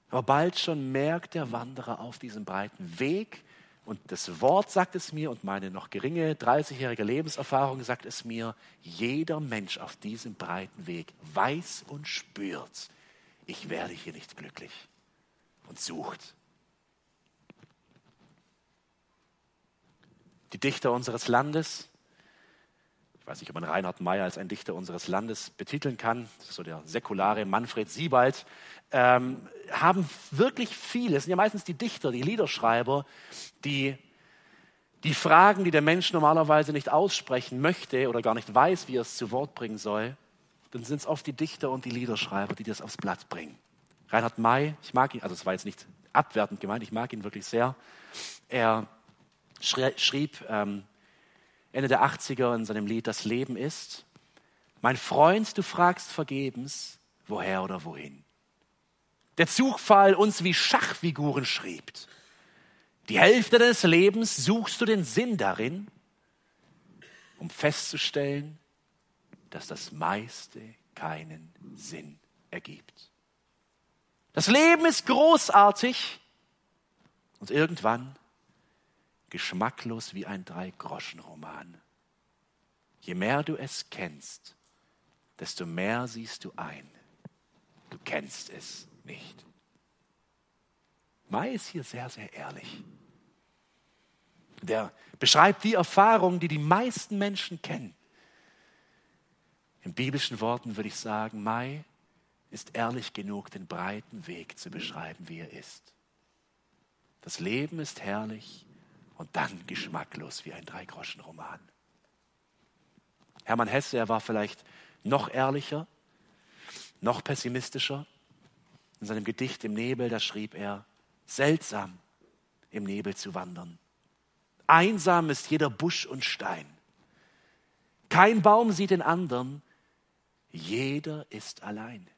Aber bald schon merkt der Wanderer auf diesem breiten Weg, und das Wort sagt es mir und meine noch geringe 30-jährige Lebenserfahrung sagt es mir, jeder Mensch auf diesem breiten Weg weiß und spürt, ich werde hier nicht glücklich und sucht. Die Dichter unseres Landes, ich weiß nicht, ob man Reinhard Meyer als ein Dichter unseres Landes betiteln kann, so der säkulare Manfred Siebald, ähm, haben wirklich viele, es sind ja meistens die Dichter, die Liederschreiber, die die Fragen, die der Mensch normalerweise nicht aussprechen möchte oder gar nicht weiß, wie er es zu Wort bringen soll, dann sind es oft die Dichter und die Liederschreiber, die das aufs Blatt bringen. Reinhard May, ich mag ihn, also es war jetzt nicht abwertend gemeint, ich mag ihn wirklich sehr. Er schrieb ähm, Ende der 80er in seinem Lied Das Leben ist, mein Freund, du fragst vergebens, woher oder wohin. Der Zugfall uns wie Schachfiguren schrieb. Die Hälfte deines Lebens suchst du den Sinn darin, um festzustellen, dass das meiste keinen Sinn ergibt. Das Leben ist großartig und irgendwann geschmacklos wie ein Drei-Groschen-Roman. Je mehr du es kennst, desto mehr siehst du ein. Du kennst es nicht. Mai ist hier sehr, sehr ehrlich. Der beschreibt die Erfahrung, die die meisten Menschen kennen. In biblischen Worten würde ich sagen, Mai ist ehrlich genug, den breiten Weg zu beschreiben, wie er ist. Das Leben ist herrlich, und dann geschmacklos wie ein Dreigroschenroman. Hermann Hesse, er war vielleicht noch ehrlicher, noch pessimistischer. In seinem Gedicht Im Nebel, da schrieb er, seltsam im Nebel zu wandern. Einsam ist jeder Busch und Stein. Kein Baum sieht den anderen, jeder ist allein.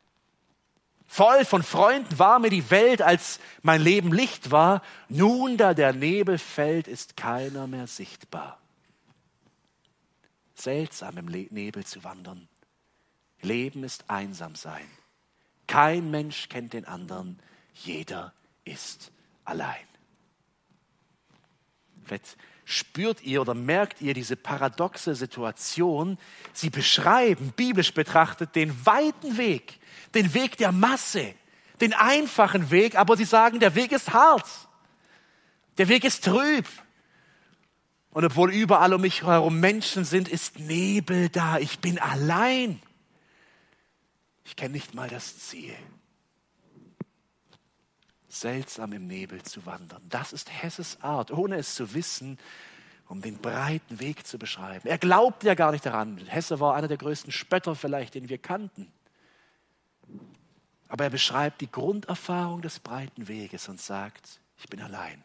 Voll von Freunden war mir die Welt, als mein Leben Licht war. Nun, da der Nebel fällt, ist keiner mehr sichtbar. Seltsam im Nebel zu wandern. Leben ist einsam sein. Kein Mensch kennt den anderen. Jeder ist allein. Vielleicht spürt ihr oder merkt ihr diese paradoxe Situation. Sie beschreiben, biblisch betrachtet, den weiten Weg, den Weg der Masse, den einfachen Weg, aber sie sagen, der Weg ist hart, der Weg ist trüb. Und obwohl überall um mich herum Menschen sind, ist Nebel da. Ich bin allein. Ich kenne nicht mal das Ziel. Seltsam im Nebel zu wandern. Das ist Hesses Art, ohne es zu wissen, um den breiten Weg zu beschreiben. Er glaubt ja gar nicht daran. Hesse war einer der größten Spötter vielleicht, den wir kannten. Aber er beschreibt die Grunderfahrung des breiten Weges und sagt, ich bin allein.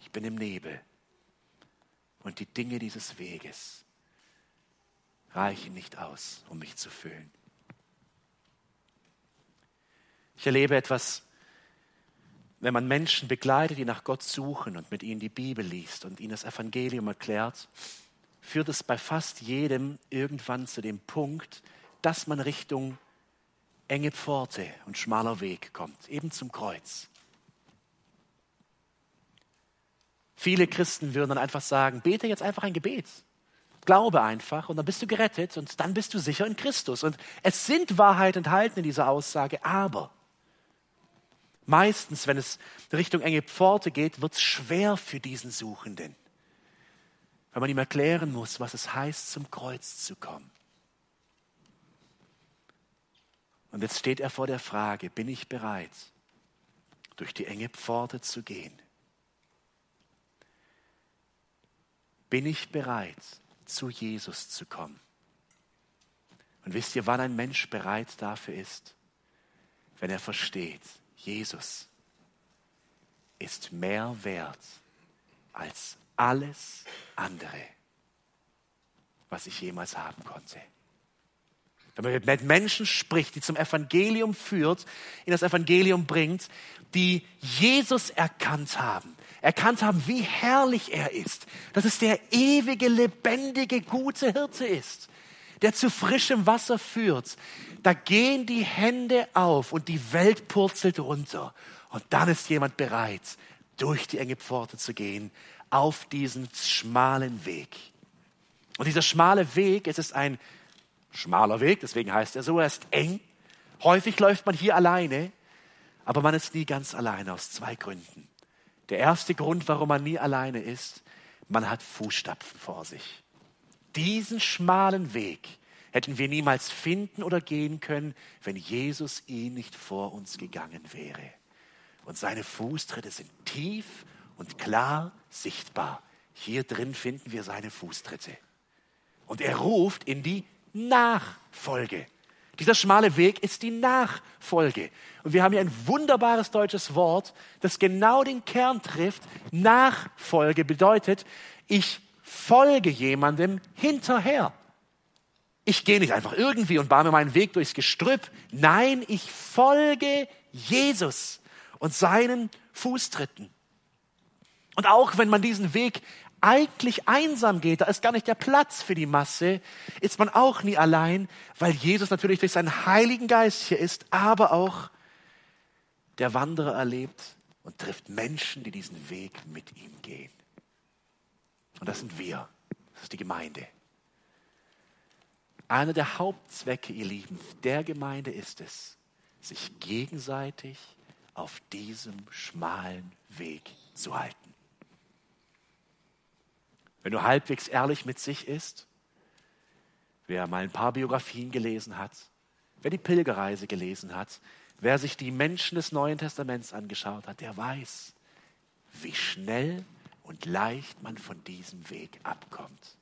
Ich bin im Nebel. Und die Dinge dieses Weges reichen nicht aus, um mich zu füllen. Ich erlebe etwas, wenn man Menschen begleitet, die nach Gott suchen und mit ihnen die Bibel liest und ihnen das Evangelium erklärt, führt es bei fast jedem irgendwann zu dem Punkt, dass man Richtung enge Pforte und schmaler Weg kommt, eben zum Kreuz. Viele Christen würden dann einfach sagen, bete jetzt einfach ein Gebet. Glaube einfach und dann bist du gerettet und dann bist du sicher in Christus. Und es sind Wahrheit enthalten in dieser Aussage, aber meistens, wenn es Richtung enge Pforte geht, wird es schwer für diesen Suchenden, weil man ihm erklären muss, was es heißt, zum Kreuz zu kommen. Und jetzt steht er vor der Frage, bin ich bereit, durch die enge Pforte zu gehen? Bin ich bereit, zu Jesus zu kommen? Und wisst ihr, wann ein Mensch bereit dafür ist? Wenn er versteht, Jesus ist mehr wert als alles andere, was ich jemals haben konnte. Wenn man mit Menschen spricht, die zum Evangelium führt, in das Evangelium bringt, die Jesus erkannt haben, erkannt haben, wie herrlich er ist, dass es der ewige, lebendige, gute Hirte ist, der zu frischem Wasser führt, da gehen die Hände auf und die Welt purzelt runter. Und dann ist jemand bereit, durch die enge Pforte zu gehen, auf diesen schmalen Weg. Und dieser schmale Weg, es ist ein schmaler Weg, deswegen heißt er so, er ist eng. Häufig läuft man hier alleine, aber man ist nie ganz alleine aus zwei Gründen. Der erste Grund, warum man nie alleine ist, man hat Fußstapfen vor sich. Diesen schmalen Weg hätten wir niemals finden oder gehen können, wenn Jesus ihn nicht vor uns gegangen wäre. Und seine Fußtritte sind tief und klar sichtbar. Hier drin finden wir seine Fußtritte. Und er ruft in die Nachfolge. Dieser schmale Weg ist die Nachfolge. Und wir haben hier ein wunderbares deutsches Wort, das genau den Kern trifft. Nachfolge bedeutet, ich folge jemandem hinterher. Ich gehe nicht einfach irgendwie und bahne meinen Weg durchs Gestrüpp. Nein, ich folge Jesus und seinen Fußtritten. Und auch wenn man diesen Weg eigentlich einsam geht, da ist gar nicht der Platz für die Masse, ist man auch nie allein, weil Jesus natürlich durch seinen Heiligen Geist hier ist, aber auch der Wanderer erlebt und trifft Menschen, die diesen Weg mit ihm gehen. Und das sind wir, das ist die Gemeinde. Einer der Hauptzwecke, ihr Lieben, der Gemeinde ist es, sich gegenseitig auf diesem schmalen Weg zu halten. Wenn du halbwegs ehrlich mit sich ist, wer mal ein paar Biografien gelesen hat, wer die Pilgerreise gelesen hat, wer sich die Menschen des Neuen Testaments angeschaut hat, der weiß, wie schnell und leicht man von diesem Weg abkommt.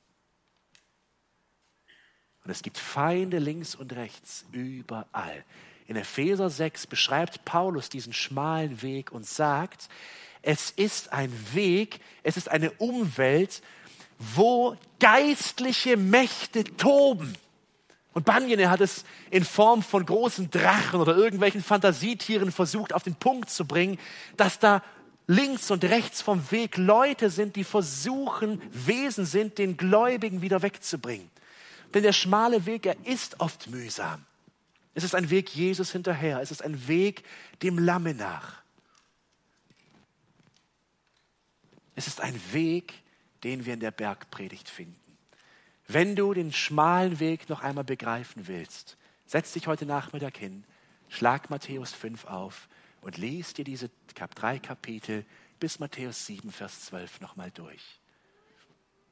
Und es gibt Feinde links und rechts, überall. In Epheser 6 beschreibt Paulus diesen schmalen Weg und sagt, es ist ein Weg, es ist eine Umwelt, wo geistliche Mächte toben. Und Banjene hat es in Form von großen Drachen oder irgendwelchen Fantasietieren versucht auf den Punkt zu bringen, dass da links und rechts vom Weg Leute sind, die versuchen, Wesen sind, den Gläubigen wieder wegzubringen. Denn der schmale Weg, er ist oft mühsam. Es ist ein Weg Jesus hinterher. Es ist ein Weg dem Lamme nach. Es ist ein Weg, den wir in der Bergpredigt finden. Wenn du den schmalen Weg noch einmal begreifen willst, setz dich heute Nachmittag hin, schlag Matthäus 5 auf und lies dir diese drei Kapitel bis Matthäus 7, Vers 12 nochmal durch.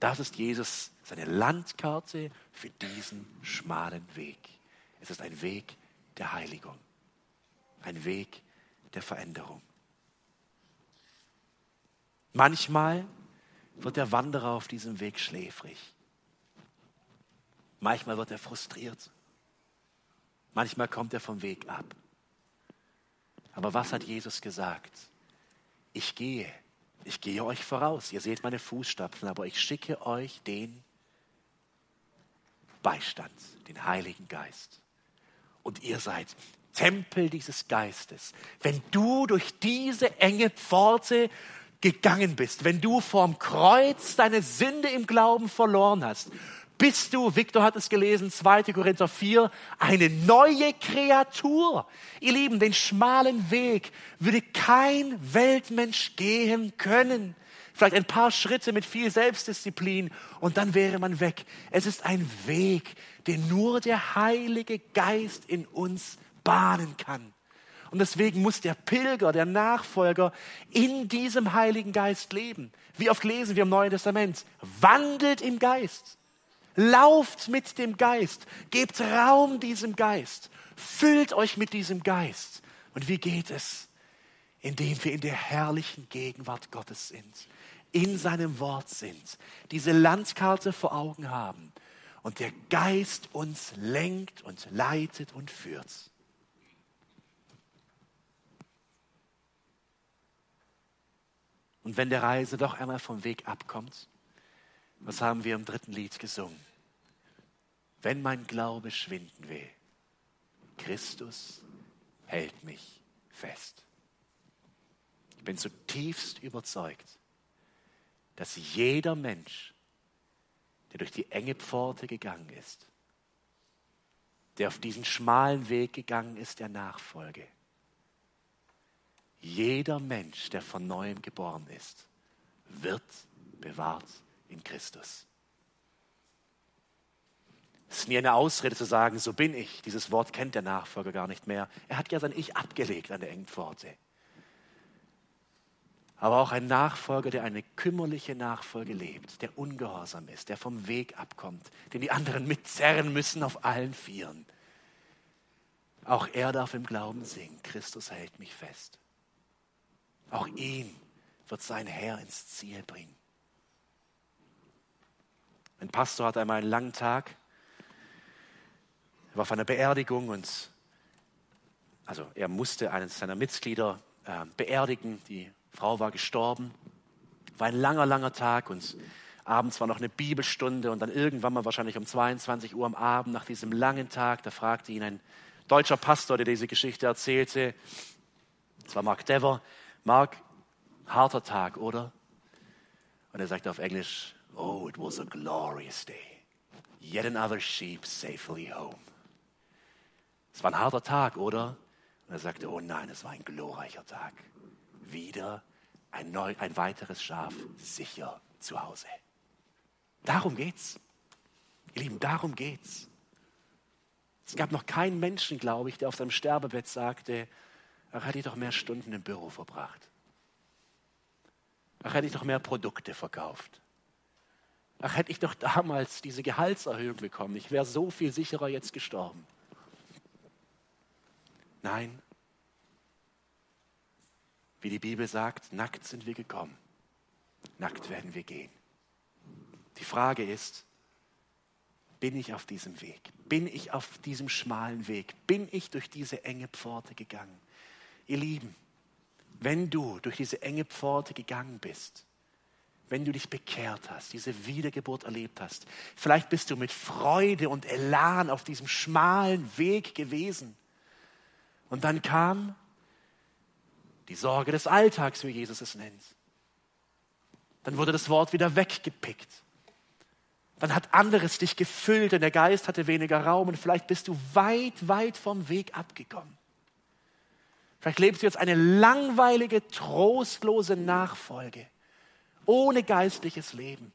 Das ist Jesus, seine Landkarte für diesen schmalen Weg. Es ist ein Weg der Heiligung, ein Weg der Veränderung. Manchmal wird der Wanderer auf diesem Weg schläfrig. Manchmal wird er frustriert. Manchmal kommt er vom Weg ab. Aber was hat Jesus gesagt? Ich gehe, ich gehe euch voraus. Ihr seht meine Fußstapfen, aber ich schicke euch den Beistand, den Heiligen Geist. Und ihr seid Tempel dieses Geistes. Wenn du durch diese enge Pforte gegangen bist, wenn du vorm Kreuz deine Sünde im Glauben verloren hast, bist du, Victor hat es gelesen, 2. Korinther 4, eine neue Kreatur. Ihr Lieben, den schmalen Weg würde kein Weltmensch gehen können. Vielleicht ein paar Schritte mit viel Selbstdisziplin und dann wäre man weg. Es ist ein Weg, den nur der Heilige Geist in uns bahnen kann. Und deswegen muss der Pilger, der Nachfolger in diesem Heiligen Geist leben. Wie oft lesen wir im Neuen Testament? Wandelt im Geist. Lauft mit dem Geist. Gebt Raum diesem Geist. Füllt euch mit diesem Geist. Und wie geht es? Indem wir in der herrlichen Gegenwart Gottes sind, in seinem Wort sind, diese Landkarte vor Augen haben und der Geist uns lenkt und leitet und führt. Und wenn der Reise doch einmal vom Weg abkommt, was haben wir im dritten Lied gesungen? Wenn mein Glaube schwinden will, Christus hält mich fest. Ich bin zutiefst überzeugt, dass jeder Mensch, der durch die enge Pforte gegangen ist, der auf diesen schmalen Weg gegangen ist der Nachfolge, jeder Mensch, der von neuem geboren ist, wird bewahrt in Christus. Es ist nie eine Ausrede zu sagen, so bin ich. Dieses Wort kennt der Nachfolger gar nicht mehr. Er hat ja sein Ich abgelegt an der engen Pforte. Aber auch ein Nachfolger, der eine kümmerliche Nachfolge lebt, der ungehorsam ist, der vom Weg abkommt, den die anderen mitzerren müssen auf allen Vieren. Auch er darf im Glauben singen, Christus hält mich fest. Auch ihn wird sein Herr ins Ziel bringen. Ein Pastor hatte einmal einen langen Tag. Er war auf einer Beerdigung und also er musste einen seiner Mitglieder äh, beerdigen. Die Frau war gestorben. War ein langer, langer Tag und abends war noch eine Bibelstunde und dann irgendwann mal wahrscheinlich um 22 Uhr am Abend nach diesem langen Tag, da fragte ihn ein deutscher Pastor, der diese Geschichte erzählte, das war Mark Dever, Mark, harter Tag, oder? Und er sagte auf Englisch, oh, it was a glorious day. Yet another sheep safely home. Es war ein harter Tag, oder? Und er sagte, oh nein, es war ein glorreicher Tag. Wieder ein, neu, ein weiteres Schaf sicher zu Hause. Darum geht's. Ihr Lieben, darum geht's. Es gab noch keinen Menschen, glaube ich, der auf seinem Sterbebett sagte, Ach, hätte ich doch mehr Stunden im Büro verbracht. Ach, hätte ich doch mehr Produkte verkauft. Ach, hätte ich doch damals diese Gehaltserhöhung bekommen. Ich wäre so viel sicherer jetzt gestorben. Nein. Wie die Bibel sagt, nackt sind wir gekommen. Nackt werden wir gehen. Die Frage ist, bin ich auf diesem Weg? Bin ich auf diesem schmalen Weg? Bin ich durch diese enge Pforte gegangen? Ihr Lieben, wenn du durch diese enge Pforte gegangen bist, wenn du dich bekehrt hast, diese Wiedergeburt erlebt hast, vielleicht bist du mit Freude und Elan auf diesem schmalen Weg gewesen. Und dann kam die Sorge des Alltags, wie Jesus es nennt. Dann wurde das Wort wieder weggepickt. Dann hat anderes dich gefüllt und der Geist hatte weniger Raum und vielleicht bist du weit, weit vom Weg abgekommen. Vielleicht lebst du jetzt eine langweilige, trostlose Nachfolge, ohne geistliches Leben.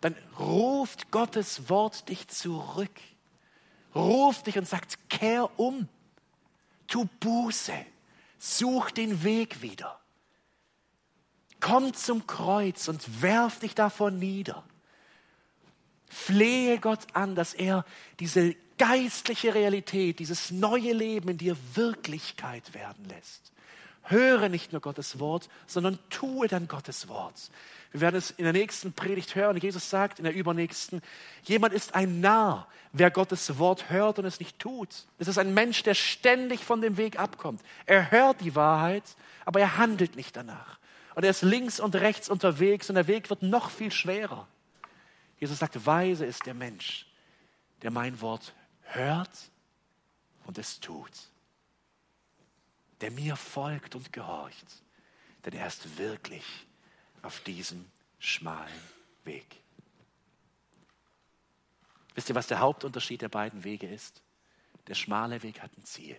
Dann ruft Gottes Wort dich zurück. Ruft dich und sagt, kehr um. Tu Buße. Such den Weg wieder. Komm zum Kreuz und werf dich davon nieder. Flehe Gott an, dass er diese geistliche Realität, dieses neue Leben in dir Wirklichkeit werden lässt. Höre nicht nur Gottes Wort, sondern tue dann Gottes Wort. Wir werden es in der nächsten Predigt hören. Jesus sagt in der übernächsten, jemand ist ein Narr, wer Gottes Wort hört und es nicht tut. Es ist ein Mensch, der ständig von dem Weg abkommt. Er hört die Wahrheit, aber er handelt nicht danach. Und er ist links und rechts unterwegs und der Weg wird noch viel schwerer. Jesus sagt, weise ist der Mensch, der mein Wort hört und es tut. Der mir folgt und gehorcht, denn er ist wirklich auf diesem schmalen Weg. Wisst ihr, was der Hauptunterschied der beiden Wege ist? Der schmale Weg hat ein Ziel.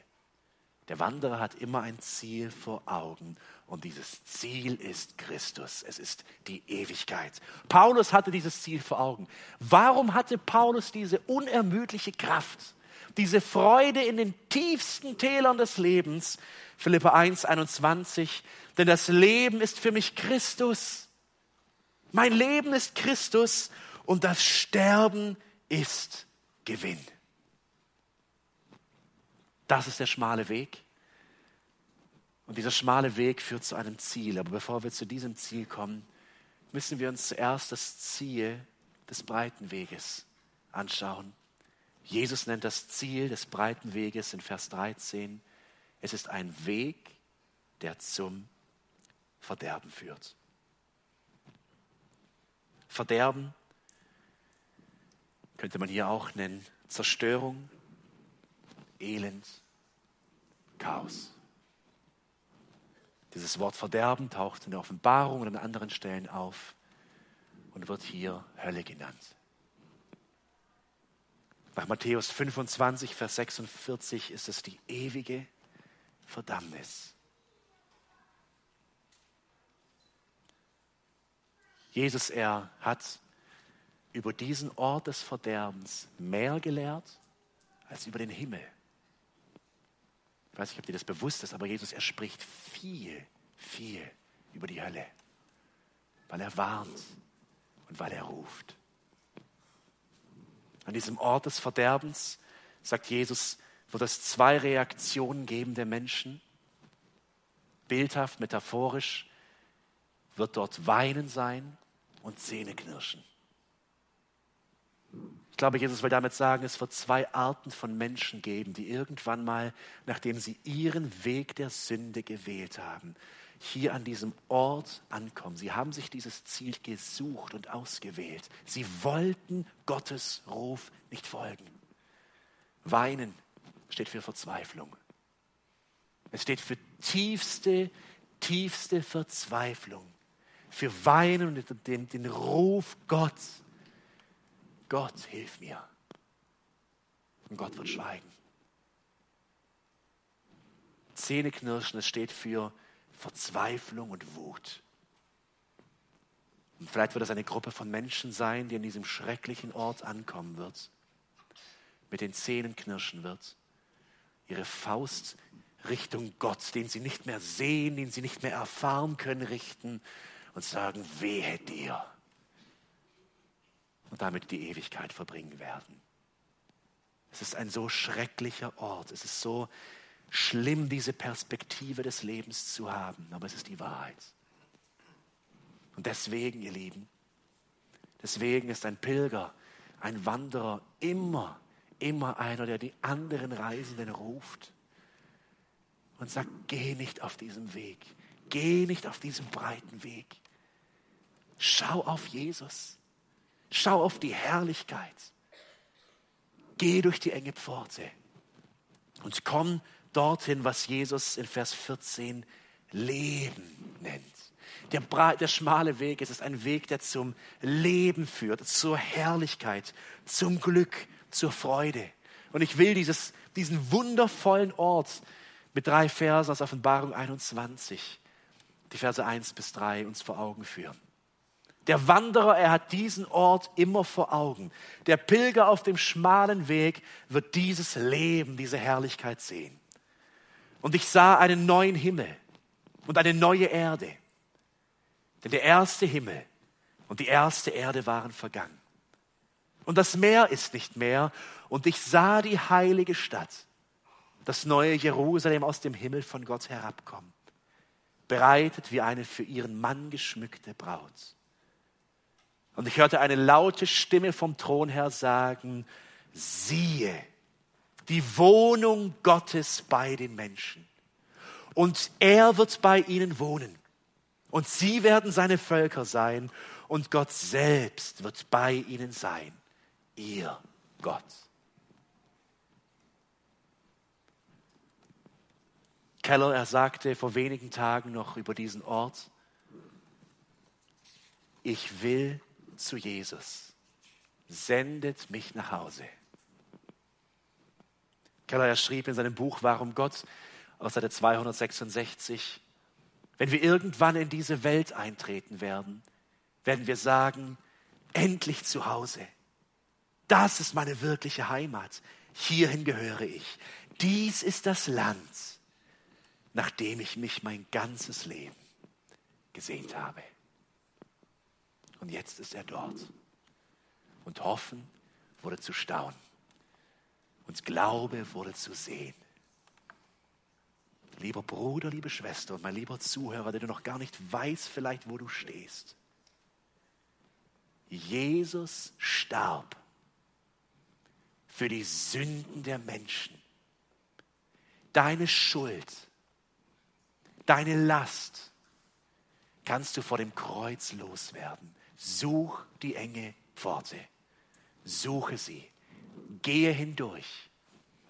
Der Wanderer hat immer ein Ziel vor Augen und dieses Ziel ist Christus. Es ist die Ewigkeit. Paulus hatte dieses Ziel vor Augen. Warum hatte Paulus diese unermüdliche Kraft, diese Freude in den tiefsten Tälern des Lebens? Philippa 1, 21. Denn das Leben ist für mich Christus. Mein Leben ist Christus und das Sterben ist Gewinn. Das ist der schmale Weg. Und dieser schmale Weg führt zu einem Ziel. Aber bevor wir zu diesem Ziel kommen, müssen wir uns zuerst das Ziel des breiten Weges anschauen. Jesus nennt das Ziel des breiten Weges in Vers 13. Es ist ein Weg, der zum Verderben führt. Verderben könnte man hier auch nennen Zerstörung, Elend, Chaos. Dieses Wort Verderben taucht in der Offenbarung und an anderen Stellen auf und wird hier Hölle genannt. Nach Matthäus 25, Vers 46 ist es die ewige Verdammnis. Jesus, er hat über diesen Ort des Verderbens mehr gelehrt als über den Himmel. Ich weiß nicht, ob dir das bewusst ist, aber Jesus, er spricht viel, viel über die Hölle, weil er warnt und weil er ruft. An diesem Ort des Verderbens, sagt Jesus, wird es zwei Reaktionen geben der Menschen. Bildhaft, metaphorisch wird dort Weinen sein und Zähneknirschen. Ich glaube, Jesus will damit sagen, es wird zwei Arten von Menschen geben, die irgendwann mal, nachdem sie ihren Weg der Sünde gewählt haben, hier an diesem Ort ankommen. Sie haben sich dieses Ziel gesucht und ausgewählt. Sie wollten Gottes Ruf nicht folgen. Weinen steht für Verzweiflung. Es steht für tiefste, tiefste Verzweiflung. Für Weinen und den, den Ruf Gott. Gott, hilf mir. Und Gott wird schweigen. Zähneknirschen, es steht für Verzweiflung und Wut. Und vielleicht wird es eine Gruppe von Menschen sein, die an diesem schrecklichen Ort ankommen wird, mit den Zähnen knirschen wird, ihre Faust Richtung Gott, den sie nicht mehr sehen, den sie nicht mehr erfahren können, richten und sagen, wehe dir. Und damit die Ewigkeit verbringen werden. Es ist ein so schrecklicher Ort, es ist so schlimm, diese Perspektive des Lebens zu haben, aber es ist die Wahrheit. Und deswegen, ihr Lieben, deswegen ist ein Pilger, ein Wanderer immer, immer einer, der die anderen Reisenden ruft und sagt, geh nicht auf diesem Weg, geh nicht auf diesem breiten Weg. Schau auf Jesus, schau auf die Herrlichkeit, geh durch die enge Pforte und komm dorthin, was Jesus in Vers 14 Leben nennt. Der, der schmale Weg ist, ist ein Weg, der zum Leben führt, zur Herrlichkeit, zum Glück, zur Freude. Und ich will dieses, diesen wundervollen Ort mit drei Versen aus Offenbarung 21, die Verse 1 bis 3, uns vor Augen führen. Der Wanderer, er hat diesen Ort immer vor Augen. Der Pilger auf dem schmalen Weg wird dieses Leben, diese Herrlichkeit sehen. Und ich sah einen neuen Himmel und eine neue Erde. Denn der erste Himmel und die erste Erde waren vergangen. Und das Meer ist nicht mehr. Und ich sah die heilige Stadt, das neue Jerusalem aus dem Himmel von Gott herabkommen, bereitet wie eine für ihren Mann geschmückte Braut. Und ich hörte eine laute Stimme vom Thron her sagen, siehe, die Wohnung Gottes bei den Menschen. Und er wird bei ihnen wohnen. Und sie werden seine Völker sein. Und Gott selbst wird bei ihnen sein. Ihr Gott. Keller, er sagte vor wenigen Tagen noch über diesen Ort, ich will zu Jesus, sendet mich nach Hause. Keller schrieb in seinem Buch Warum Gott aus Seite 266, wenn wir irgendwann in diese Welt eintreten werden, werden wir sagen, endlich zu Hause. Das ist meine wirkliche Heimat. Hierhin gehöre ich. Dies ist das Land, nach dem ich mich mein ganzes Leben gesehnt habe. Und jetzt ist er dort. Und hoffen wurde zu staunen. Und Glaube wurde zu sehen. Lieber Bruder, liebe Schwester und mein lieber Zuhörer, der du noch gar nicht weißt vielleicht, wo du stehst. Jesus starb für die Sünden der Menschen. Deine Schuld, deine Last, kannst du vor dem Kreuz loswerden. Such die enge Pforte. Suche sie. Gehe hindurch.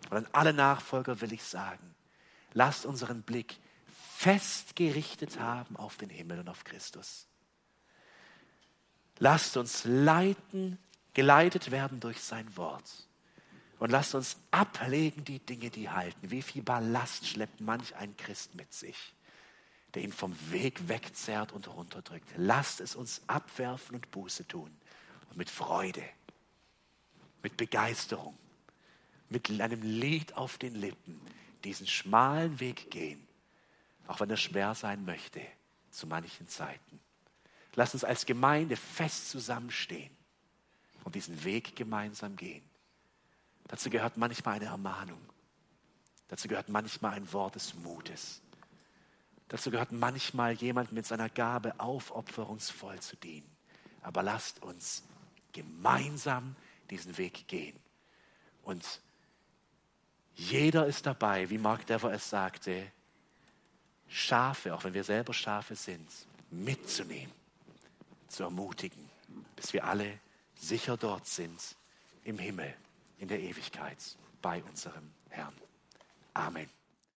Und an alle Nachfolger will ich sagen, lasst unseren Blick fest gerichtet haben auf den Himmel und auf Christus. Lasst uns leiten, geleitet werden durch sein Wort. Und lasst uns ablegen die Dinge, die halten. Wie viel Ballast schleppt manch ein Christ mit sich, der ihn vom Weg wegzerrt und runterdrückt. Lasst es uns abwerfen und Buße tun. Und mit Freude, mit Begeisterung, mit einem Lied auf den Lippen diesen schmalen Weg gehen, auch wenn er schwer sein möchte, zu manchen Zeiten. Lasst uns als Gemeinde fest zusammenstehen und diesen Weg gemeinsam gehen. Dazu gehört manchmal eine Ermahnung. Dazu gehört manchmal ein Wort des Mutes. Dazu gehört manchmal jemand mit seiner Gabe aufopferungsvoll zu dienen. Aber lasst uns gemeinsam diesen Weg gehen. Und jeder ist dabei, wie Mark Dever es sagte, Schafe, auch wenn wir selber Schafe sind, mitzunehmen, zu ermutigen, bis wir alle sicher dort sind im Himmel in der Ewigkeit bei unserem Herrn. Amen.